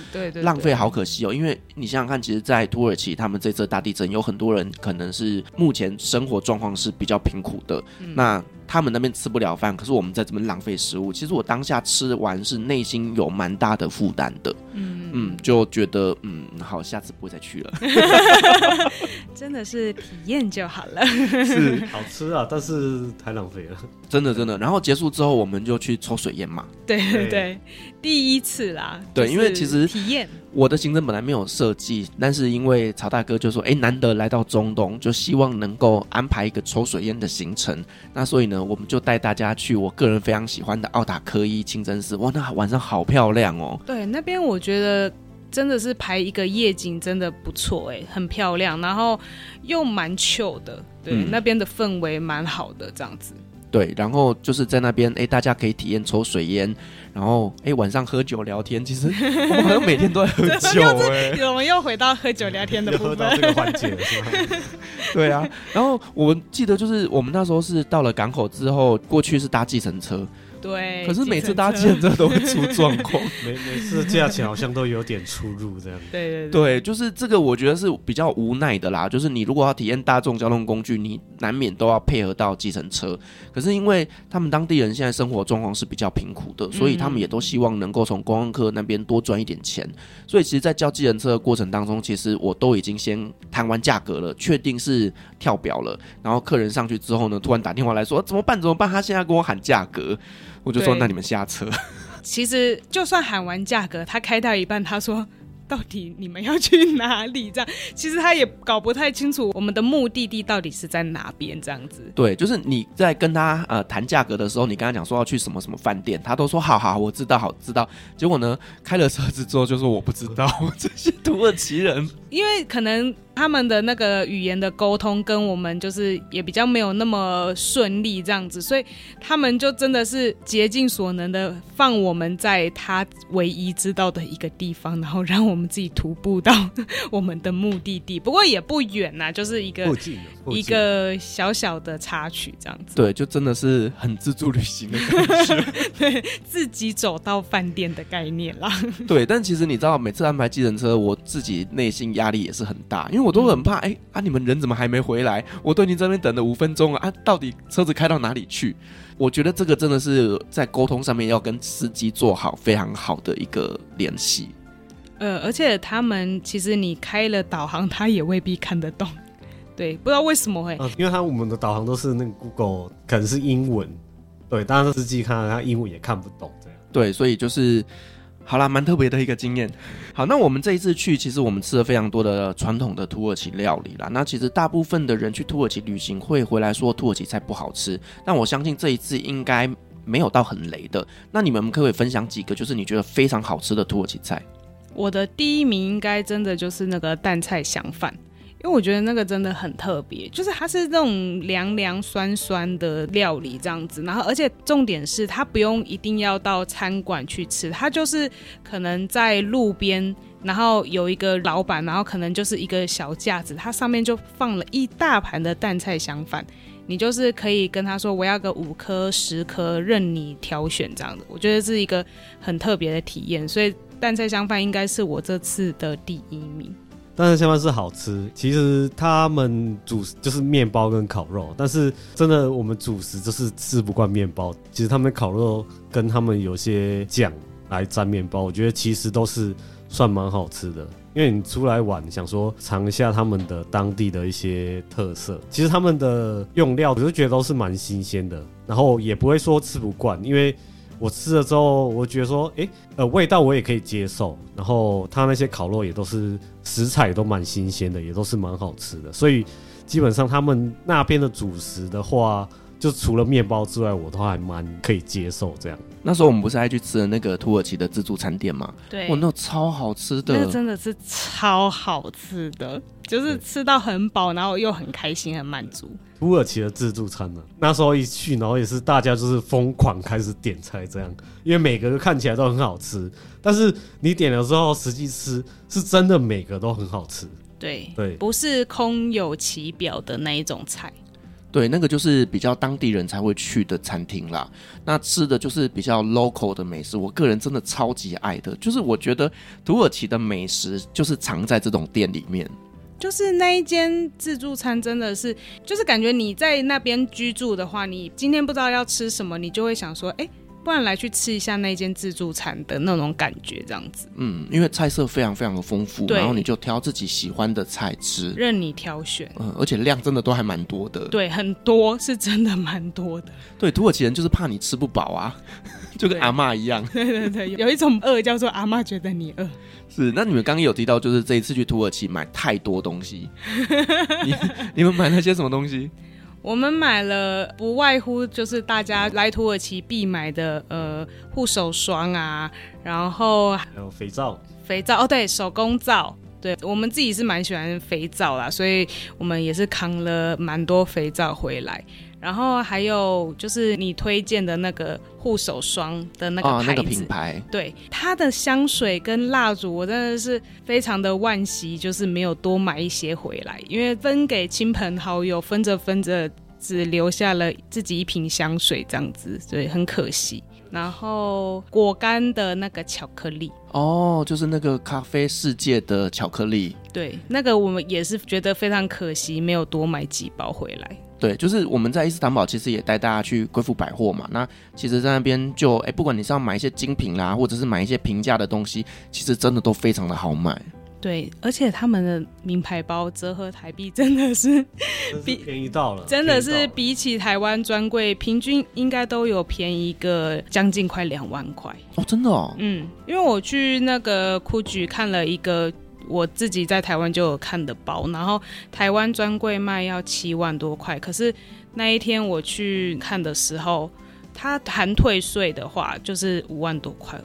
浪费好可惜哦。因为你想想看，其实，在土耳其他们这次大地震，有很多人可能是目前生活状况是比较贫苦的，嗯、那。他们那边吃不了饭，可是我们在这边浪费食物。其实我当下吃完是内心有蛮大的负担的，嗯嗯，就觉得嗯好，下次不会再去了。真的是体验就好了，是好吃啊，但是太浪费了，真的真的。然后结束之后，我们就去抽水烟嘛。对对对，第一次啦。对，因为其实体验。我的行程本来没有设计，但是因为曹大哥就说：“哎，难得来到中东，就希望能够安排一个抽水烟的行程。”那所以呢，我们就带大家去我个人非常喜欢的奥塔科伊清真寺。哇，那晚上好漂亮哦！对，那边我觉得真的是拍一个夜景，真的不错，哎，很漂亮，然后又蛮 chill 的。对，嗯、那边的氛围蛮好的，这样子。对，然后就是在那边，哎，大家可以体验抽水烟。然后，哎，晚上喝酒聊天，其实 我们好像每天都在喝酒，哎，我们又回到喝酒聊天的部分，又喝到这个环节，是吗？对啊。然后我记得就是我们那时候是到了港口之后，过去是搭计程车。对，可是每次搭计程车都会出 状况，每每次价钱好像都有点出入，这样。对对对，就是这个，我觉得是比较无奈的啦。就是你如果要体验大众交通工具，你难免都要配合到计程车。可是因为他们当地人现在生活状况是比较贫苦的，所以他们也都希望能够从观光客那边多赚一点钱。所以其实，在叫计程车的过程当中，其实我都已经先谈完价格了，确定是跳表了。然后客人上去之后呢，突然打电话来说怎么办？怎么办？他现在跟我喊价格。我就说，那你们下车。其实就算喊完价格，他开到一半，他说。到底你们要去哪里？这样其实他也搞不太清楚我们的目的地到底是在哪边。这样子，对，就是你在跟他呃谈价格的时候，你跟他讲说要去什么什么饭店，他都说好好，我知道，好知道。结果呢，开了车子之后就说我不知道。这些土耳其人，因为可能他们的那个语言的沟通跟我们就是也比较没有那么顺利，这样子，所以他们就真的是竭尽所能的放我们在他唯一知道的一个地方，然后让我们。我们自己徒步到我们的目的地，不过也不远呐，就是一个一个小小的插曲这样子。对，就真的是很自助旅行的感觉，对，自己走到饭店的概念啦。对，但其实你知道，每次安排计程车，我自己内心压力也是很大，因为我都很怕，哎、嗯、啊，你们人怎么还没回来？我都已经在这边等了五分钟了啊，到底车子开到哪里去？我觉得这个真的是在沟通上面要跟司机做好非常好的一个联系。呃，而且他们其实你开了导航，他也未必看得懂，对，不知道为什么会，呃、因为他我们的导航都是那个 Google，可能是英文，对，当然司机看他英文也看不懂，这样，对，所以就是好啦，蛮特别的一个经验。好，那我们这一次去，其实我们吃了非常多的传统的土耳其料理啦。那其实大部分的人去土耳其旅行会回来说土耳其菜不好吃，但我相信这一次应该没有到很雷的。那你们可不可以分享几个，就是你觉得非常好吃的土耳其菜？我的第一名应该真的就是那个淡菜香饭，因为我觉得那个真的很特别，就是它是那种凉凉酸酸的料理这样子，然后而且重点是它不用一定要到餐馆去吃，它就是可能在路边，然后有一个老板，然后可能就是一个小架子，它上面就放了一大盘的淡菜香饭，你就是可以跟他说我要个五颗十颗，任你挑选这样子，我觉得是一个很特别的体验，所以。蛋菜香饭应该是我这次的第一名。淡菜香饭是好吃，其实他们主食就是面包跟烤肉，但是真的我们主食就是吃不惯面包。其实他们烤肉跟他们有些酱来沾面包，我觉得其实都是算蛮好吃的。因为你出来玩，想说尝一下他们的当地的一些特色，其实他们的用料我就觉得都是蛮新鲜的，然后也不会说吃不惯，因为。我吃了之后，我觉得说，哎、欸，呃，味道我也可以接受，然后它那些烤肉也都是食材都蛮新鲜的，也都是蛮好吃的，所以基本上他们那边的主食的话，就除了面包之外，我都还蛮可以接受这样。那时候我们不是还去吃了那个土耳其的自助餐店吗？对，哇，那超好吃的，那真的是超好吃的，就是吃到很饱，然后又很开心、很满足。土耳其的自助餐呢、啊，那时候一去，然后也是大家就是疯狂开始点菜这样，因为每个看起来都很好吃，但是你点了之后实际吃，是真的每个都很好吃。对对，不是空有其表的那一种菜。对，那个就是比较当地人才会去的餐厅啦。那吃的就是比较 local 的美食，我个人真的超级爱的。就是我觉得土耳其的美食就是藏在这种店里面。就是那一间自助餐真的是，就是感觉你在那边居住的话，你今天不知道要吃什么，你就会想说，哎。不然来去吃一下那间自助餐的那种感觉，这样子。嗯，因为菜色非常非常的丰富，然后你就挑自己喜欢的菜吃，任你挑选。嗯，而且量真的都还蛮多的。对，很多是真的蛮多的。对，土耳其人就是怕你吃不饱啊，就跟阿妈一样。对对对，有一种饿叫做阿妈觉得你饿。是，那你们刚刚有提到，就是这一次去土耳其买太多东西，你你们买了些什么东西？我们买了，不外乎就是大家来土耳其必买的，呃，护手霜啊，然后还有肥皂，肥皂哦，对，手工皂，对，我们自己是蛮喜欢肥皂啦，所以我们也是扛了蛮多肥皂回来。然后还有就是你推荐的那个护手霜的那个牌子，哦，那个品牌，对，它的香水跟蜡烛，我真的是非常的惋惜，就是没有多买一些回来，因为分给亲朋好友，分着分着只留下了自己一瓶香水这样子，所以很可惜。然后果干的那个巧克力，哦，就是那个咖啡世界的巧克力，对，那个我们也是觉得非常可惜，没有多买几包回来。对，就是我们在伊斯坦堡，其实也带大家去贵妇百货嘛。那其实，在那边就哎，不管你是要买一些精品啦，或者是买一些平价的东西，其实真的都非常的好买。对，而且他们的名牌包折合台币真的是比便宜到了，真的是比起台湾专柜，平均应该都有便宜个将近快两万块哦，真的哦。嗯，因为我去那个 GUCCI 看了一个。我自己在台湾就有看的包，然后台湾专柜卖要七万多块，可是那一天我去看的时候，它含退税的话就是五万多块。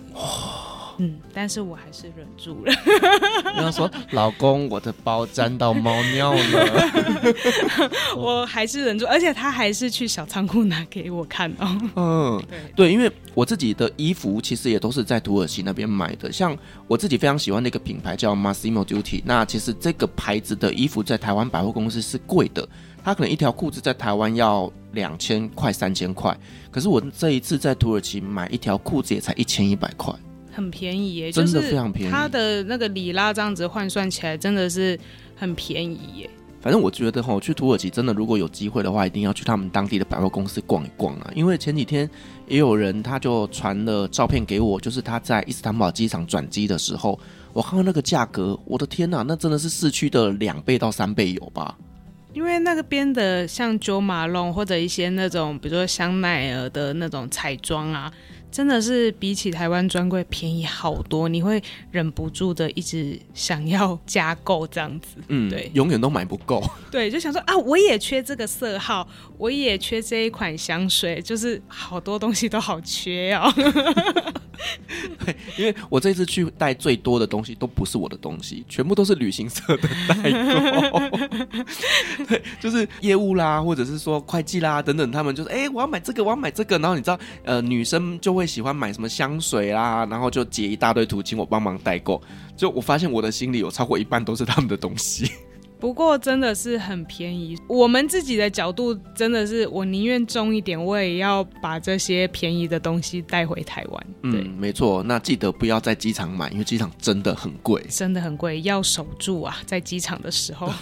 嗯，但是我还是忍住了。然后说：“老公，我的包沾到猫尿了。”我还是忍住，而且他还是去小仓库拿给我看哦。嗯，对对，因为我自己的衣服其实也都是在土耳其那边买的。像我自己非常喜欢的一个品牌叫 Massimo Dutti，那其实这个牌子的衣服在台湾百货公司是贵的，它可能一条裤子在台湾要两千块、三千块，可是我这一次在土耳其买一条裤子也才一千一百块。很便宜耶，真的非常便宜。它的那个里拉这样子换算起来，真的是很便宜耶。反正我觉得哈，去土耳其真的如果有机会的话，一定要去他们当地的百货公司逛一逛啊。因为前几天也有人他就传了照片给我，就是他在伊斯坦堡机场转机的时候，我看到那个价格，我的天呐，那真的是市区的两倍到三倍有吧？因为那个边的像 Jo Malone 或者一些那种，比如说香奈儿的那种彩妆啊。真的是比起台湾专柜便宜好多，你会忍不住的一直想要加购这样子，嗯，对，永远都买不够，对，就想说啊，我也缺这个色号，我也缺这一款香水，就是好多东西都好缺哦。对，因为我这次去带最多的东西都不是我的东西，全部都是旅行社的代购，对，就是业务啦，或者是说会计啦等等，他们就是哎，我要买这个，我要买这个，然后你知道，呃，女生就会。喜欢买什么香水啦，然后就结一大堆图，请我帮忙代购。就我发现我的心里有超过一半都是他们的东西。不过真的是很便宜。我们自己的角度真的是，我宁愿重一点，我也要把这些便宜的东西带回台湾。对，嗯，没错。那记得不要在机场买，因为机场真的很贵，真的很贵，要守住啊，在机场的时候。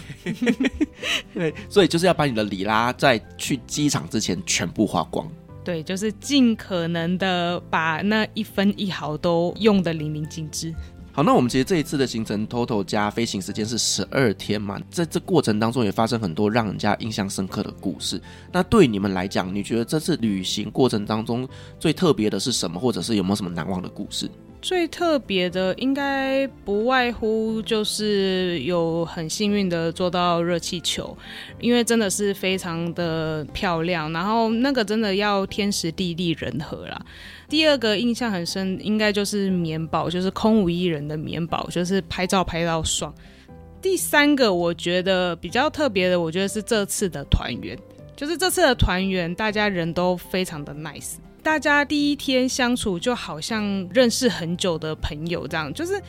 对，所以就是要把你的里拉在去机场之前全部花光。对，就是尽可能的把那一分一毫都用得淋漓尽致。好，那我们其实这一次的行程 total 加飞行时间是十二天嘛，在这过程当中也发生很多让人家印象深刻的故事。那对你们来讲，你觉得这次旅行过程当中最特别的是什么，或者是有没有什么难忘的故事？最特别的应该不外乎就是有很幸运的坐到热气球，因为真的是非常的漂亮，然后那个真的要天时地利人和啦。第二个印象很深，应该就是棉宝，就是空无一人的棉宝，就是拍照拍到爽。第三个我觉得比较特别的，我觉得是这次的团员，就是这次的团员大家人都非常的 nice。大家第一天相处就好像认识很久的朋友这样，就是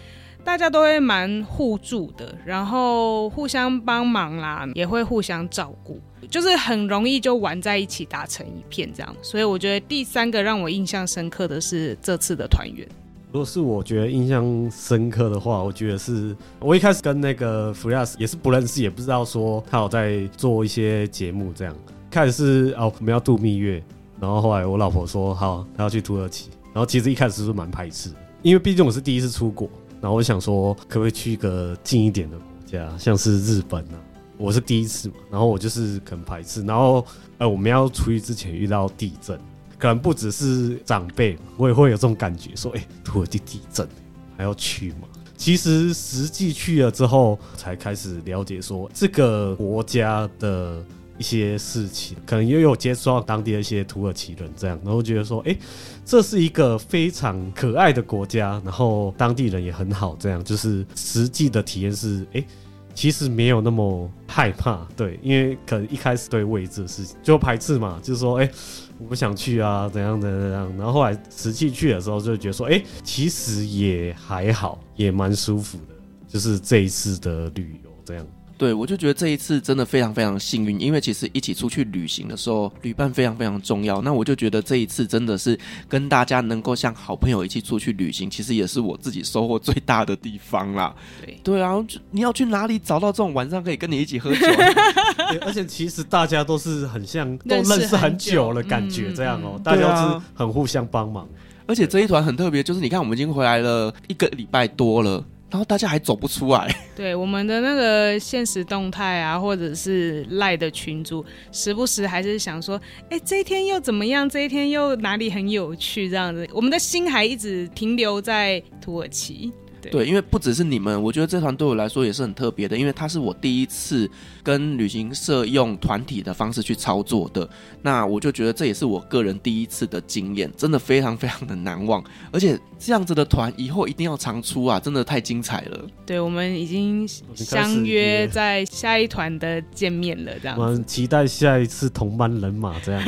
大家都会蛮互助的，然后互相帮忙啦，也会互相照顾，就是很容易就玩在一起，打成一片这样。所以我觉得第三个让我印象深刻的是这次的团圆。如果是我觉得印象深刻的话，我觉得是我一开始跟那个 Firas 也是不认识，也不知道说他有在做一些节目这样。开始是哦，我们要度蜜月。然后后来我老婆说好，她要去土耳其。然后其实一开始是蛮排斥，因为毕竟我是第一次出国。然后我想说，可不可以去一个近一点的国家，像是日本啊？我是第一次嘛，然后我就是很排斥。然后呃，我们要出去之前遇到地震，可能不只是长辈，我也会有这种感觉，说哎，土耳其地震还要去吗？其实实际去了之后，才开始了解说这个国家的。一些事情，可能又有接触到当地的一些土耳其人，这样，然后觉得说，哎，这是一个非常可爱的国家，然后当地人也很好，这样，就是实际的体验是，哎，其实没有那么害怕，对，因为可能一开始对未知的事情就排斥嘛，就是说，哎，我不想去啊，怎样怎样怎样，然后后来实际去的时候，就觉得说，哎，其实也还好，也蛮舒服的，就是这一次的旅游这样。对，我就觉得这一次真的非常非常幸运，因为其实一起出去旅行的时候，旅伴非常非常重要。那我就觉得这一次真的是跟大家能够像好朋友一起出去旅行，其实也是我自己收获最大的地方啦。对对啊，你要去哪里找到这种晚上可以跟你一起喝酒？而且其实大家都是很像，都认识很久了感觉，这样哦，大家都是很互相帮忙。而且这一团很特别，就是你看我们已经回来了一个礼拜多了。然后大家还走不出来，对我们的那个现实动态啊，或者是赖的群主，时不时还是想说，哎，这一天又怎么样？这一天又哪里很有趣？这样子，我们的心还一直停留在土耳其。对，因为不只是你们，我觉得这团对我来说也是很特别的，因为它是我第一次跟旅行社用团体的方式去操作的，那我就觉得这也是我个人第一次的经验，真的非常非常的难忘，而且这样子的团以后一定要常出啊，真的太精彩了。对，我们已经相约在下一团的见面了，这样。我们期待下一次同班人马这样。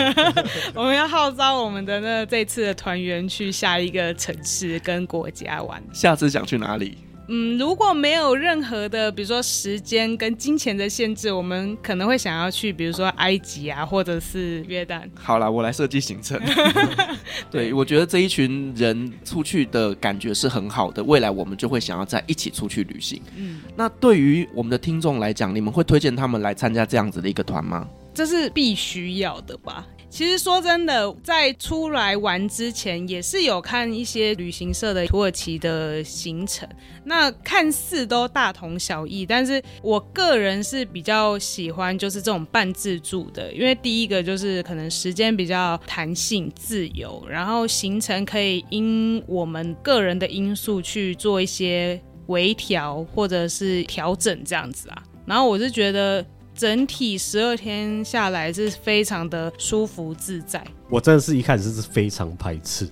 我们要号召我们的那这次的团员去下一个城市跟国家玩，下次想去哪？哪里？嗯，如果没有任何的，比如说时间跟金钱的限制，我们可能会想要去，比如说埃及啊，或者是约旦。好啦，我来设计行程。对，我觉得这一群人出去的感觉是很好的，未来我们就会想要在一起出去旅行。嗯，那对于我们的听众来讲，你们会推荐他们来参加这样子的一个团吗？这是必须要的吧。其实说真的，在出来玩之前，也是有看一些旅行社的土耳其的行程。那看似都大同小异，但是我个人是比较喜欢就是这种半自助的，因为第一个就是可能时间比较弹性自由，然后行程可以因我们个人的因素去做一些微调或者是调整这样子啊。然后我是觉得。整体十二天下来是非常的舒服自在。我真的是一开始是非常排斥，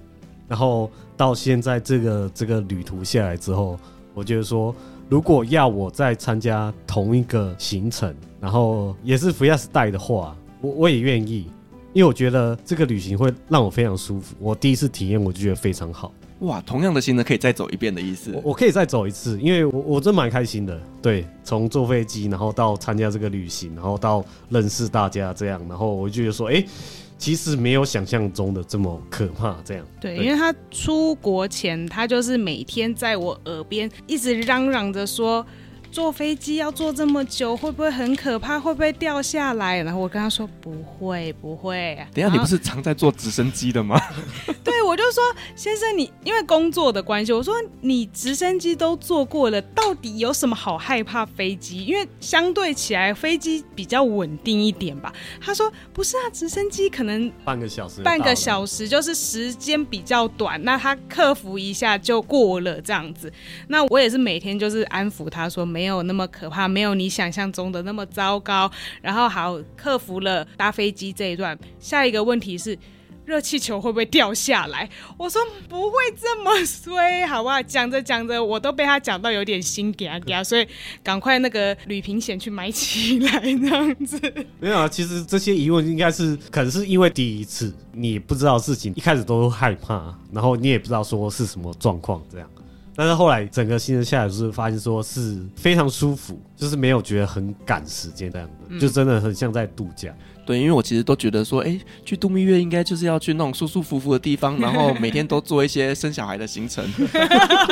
然后到现在这个这个旅途下来之后，我觉得说，如果要我再参加同一个行程，然后也是弗拉斯带的话，我我也愿意，因为我觉得这个旅行会让我非常舒服。我第一次体验，我就觉得非常好。哇，同样的行程可以再走一遍的意思。我，我可以再走一次，因为我我真蛮开心的。对，从坐飞机，然后到参加这个旅行，然后到认识大家这样，然后我就觉得说，哎、欸，其实没有想象中的这么可怕。这样，对，对因为他出国前，他就是每天在我耳边一直嚷嚷着说。坐飞机要坐这么久，会不会很可怕？会不会掉下来？然后我跟他说不会，不会。等一下，你不是常在坐直升机的吗？对，我就说先生，你因为工作的关系，我说你直升机都坐过了，到底有什么好害怕飞机？因为相对起来，飞机比较稳定一点吧。他说不是啊，直升机可能半个小时，半个小时就是时间比较短，那他克服一下就过了这样子。那我也是每天就是安抚他说没没有那么可怕，没有你想象中的那么糟糕。然后好克服了搭飞机这一段，下一个问题是。热气球会不会掉下来？我说不会这么衰，好不好？讲着讲着，我都被他讲到有点心惊惊，所以赶快那个旅平险去买起来，这样子。没有啊，其实这些疑问应该是，可能是因为第一次你不知道事情，一开始都害怕，然后你也不知道说是什么状况这样。但是后来整个行程下来，就是发现说是非常舒服，就是没有觉得很赶时间这样的，就真的很像在度假。对，因为我其实都觉得说，哎，去度蜜月应该就是要去那种舒舒服服的地方，然后每天都做一些生小孩的行程。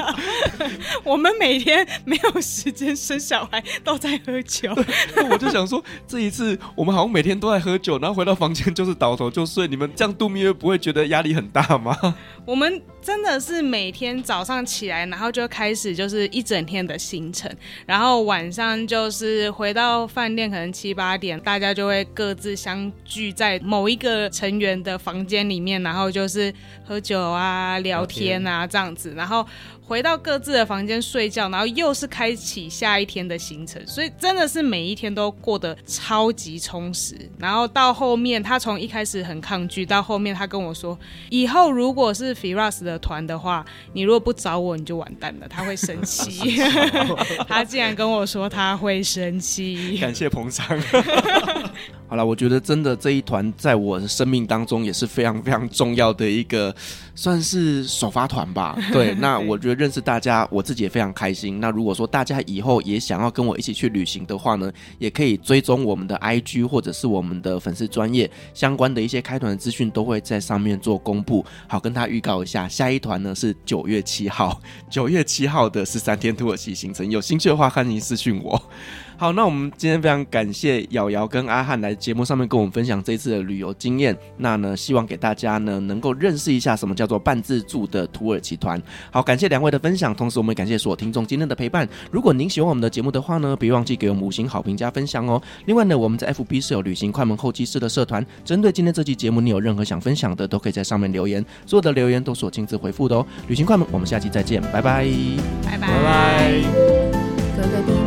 我们每天没有时间生小孩，都在喝酒。我就想说，这一次我们好像每天都在喝酒，然后回到房间就是倒头就睡。你们这样度蜜月不会觉得压力很大吗？我们真的是每天早上起来，然后就开始就是一整天的行程，然后晚上就是回到饭店，可能七八点，大家就会各自。相聚在某一个成员的房间里面，然后就是喝酒啊、聊天啊这样子，然后回到各自的房间睡觉，然后又是开启下一天的行程，所以真的是每一天都过得超级充实。然后到后面，他从一开始很抗拒，到后面他跟我说，以后如果是 Firas 的团的话，你如果不找我，你就完蛋了，他会生气。他竟然跟我说他会生气，感谢捧场。好了，我觉得真的这一团在我的生命当中也是非常非常重要的一个，算是首发团吧。对，那我觉得认识大家，我自己也非常开心。那如果说大家以后也想要跟我一起去旅行的话呢，也可以追踪我们的 IG 或者是我们的粉丝专业相关的一些开团的资讯都会在上面做公布。好，跟他预告一下，下一团呢是九月七号，九月七号的十三天土耳其行程，有兴趣的话欢迎私讯我。好，那我们今天非常感谢瑶瑶跟阿汉来节目上面跟我们分享这一次的旅游经验。那呢，希望给大家呢能够认识一下什么叫做半自助的土耳其团。好，感谢两位的分享，同时我们也感谢所有听众今天的陪伴。如果您喜欢我们的节目的话呢，别忘记给我们五星好评加分享哦。另外呢，我们在 FB 是有旅行快门候机室的社团，针对今天这期节目，你有任何想分享的，都可以在上面留言，所有的留言都是我亲自回复的哦。旅行快门，我们下期再见，拜拜，拜拜，拜拜。各位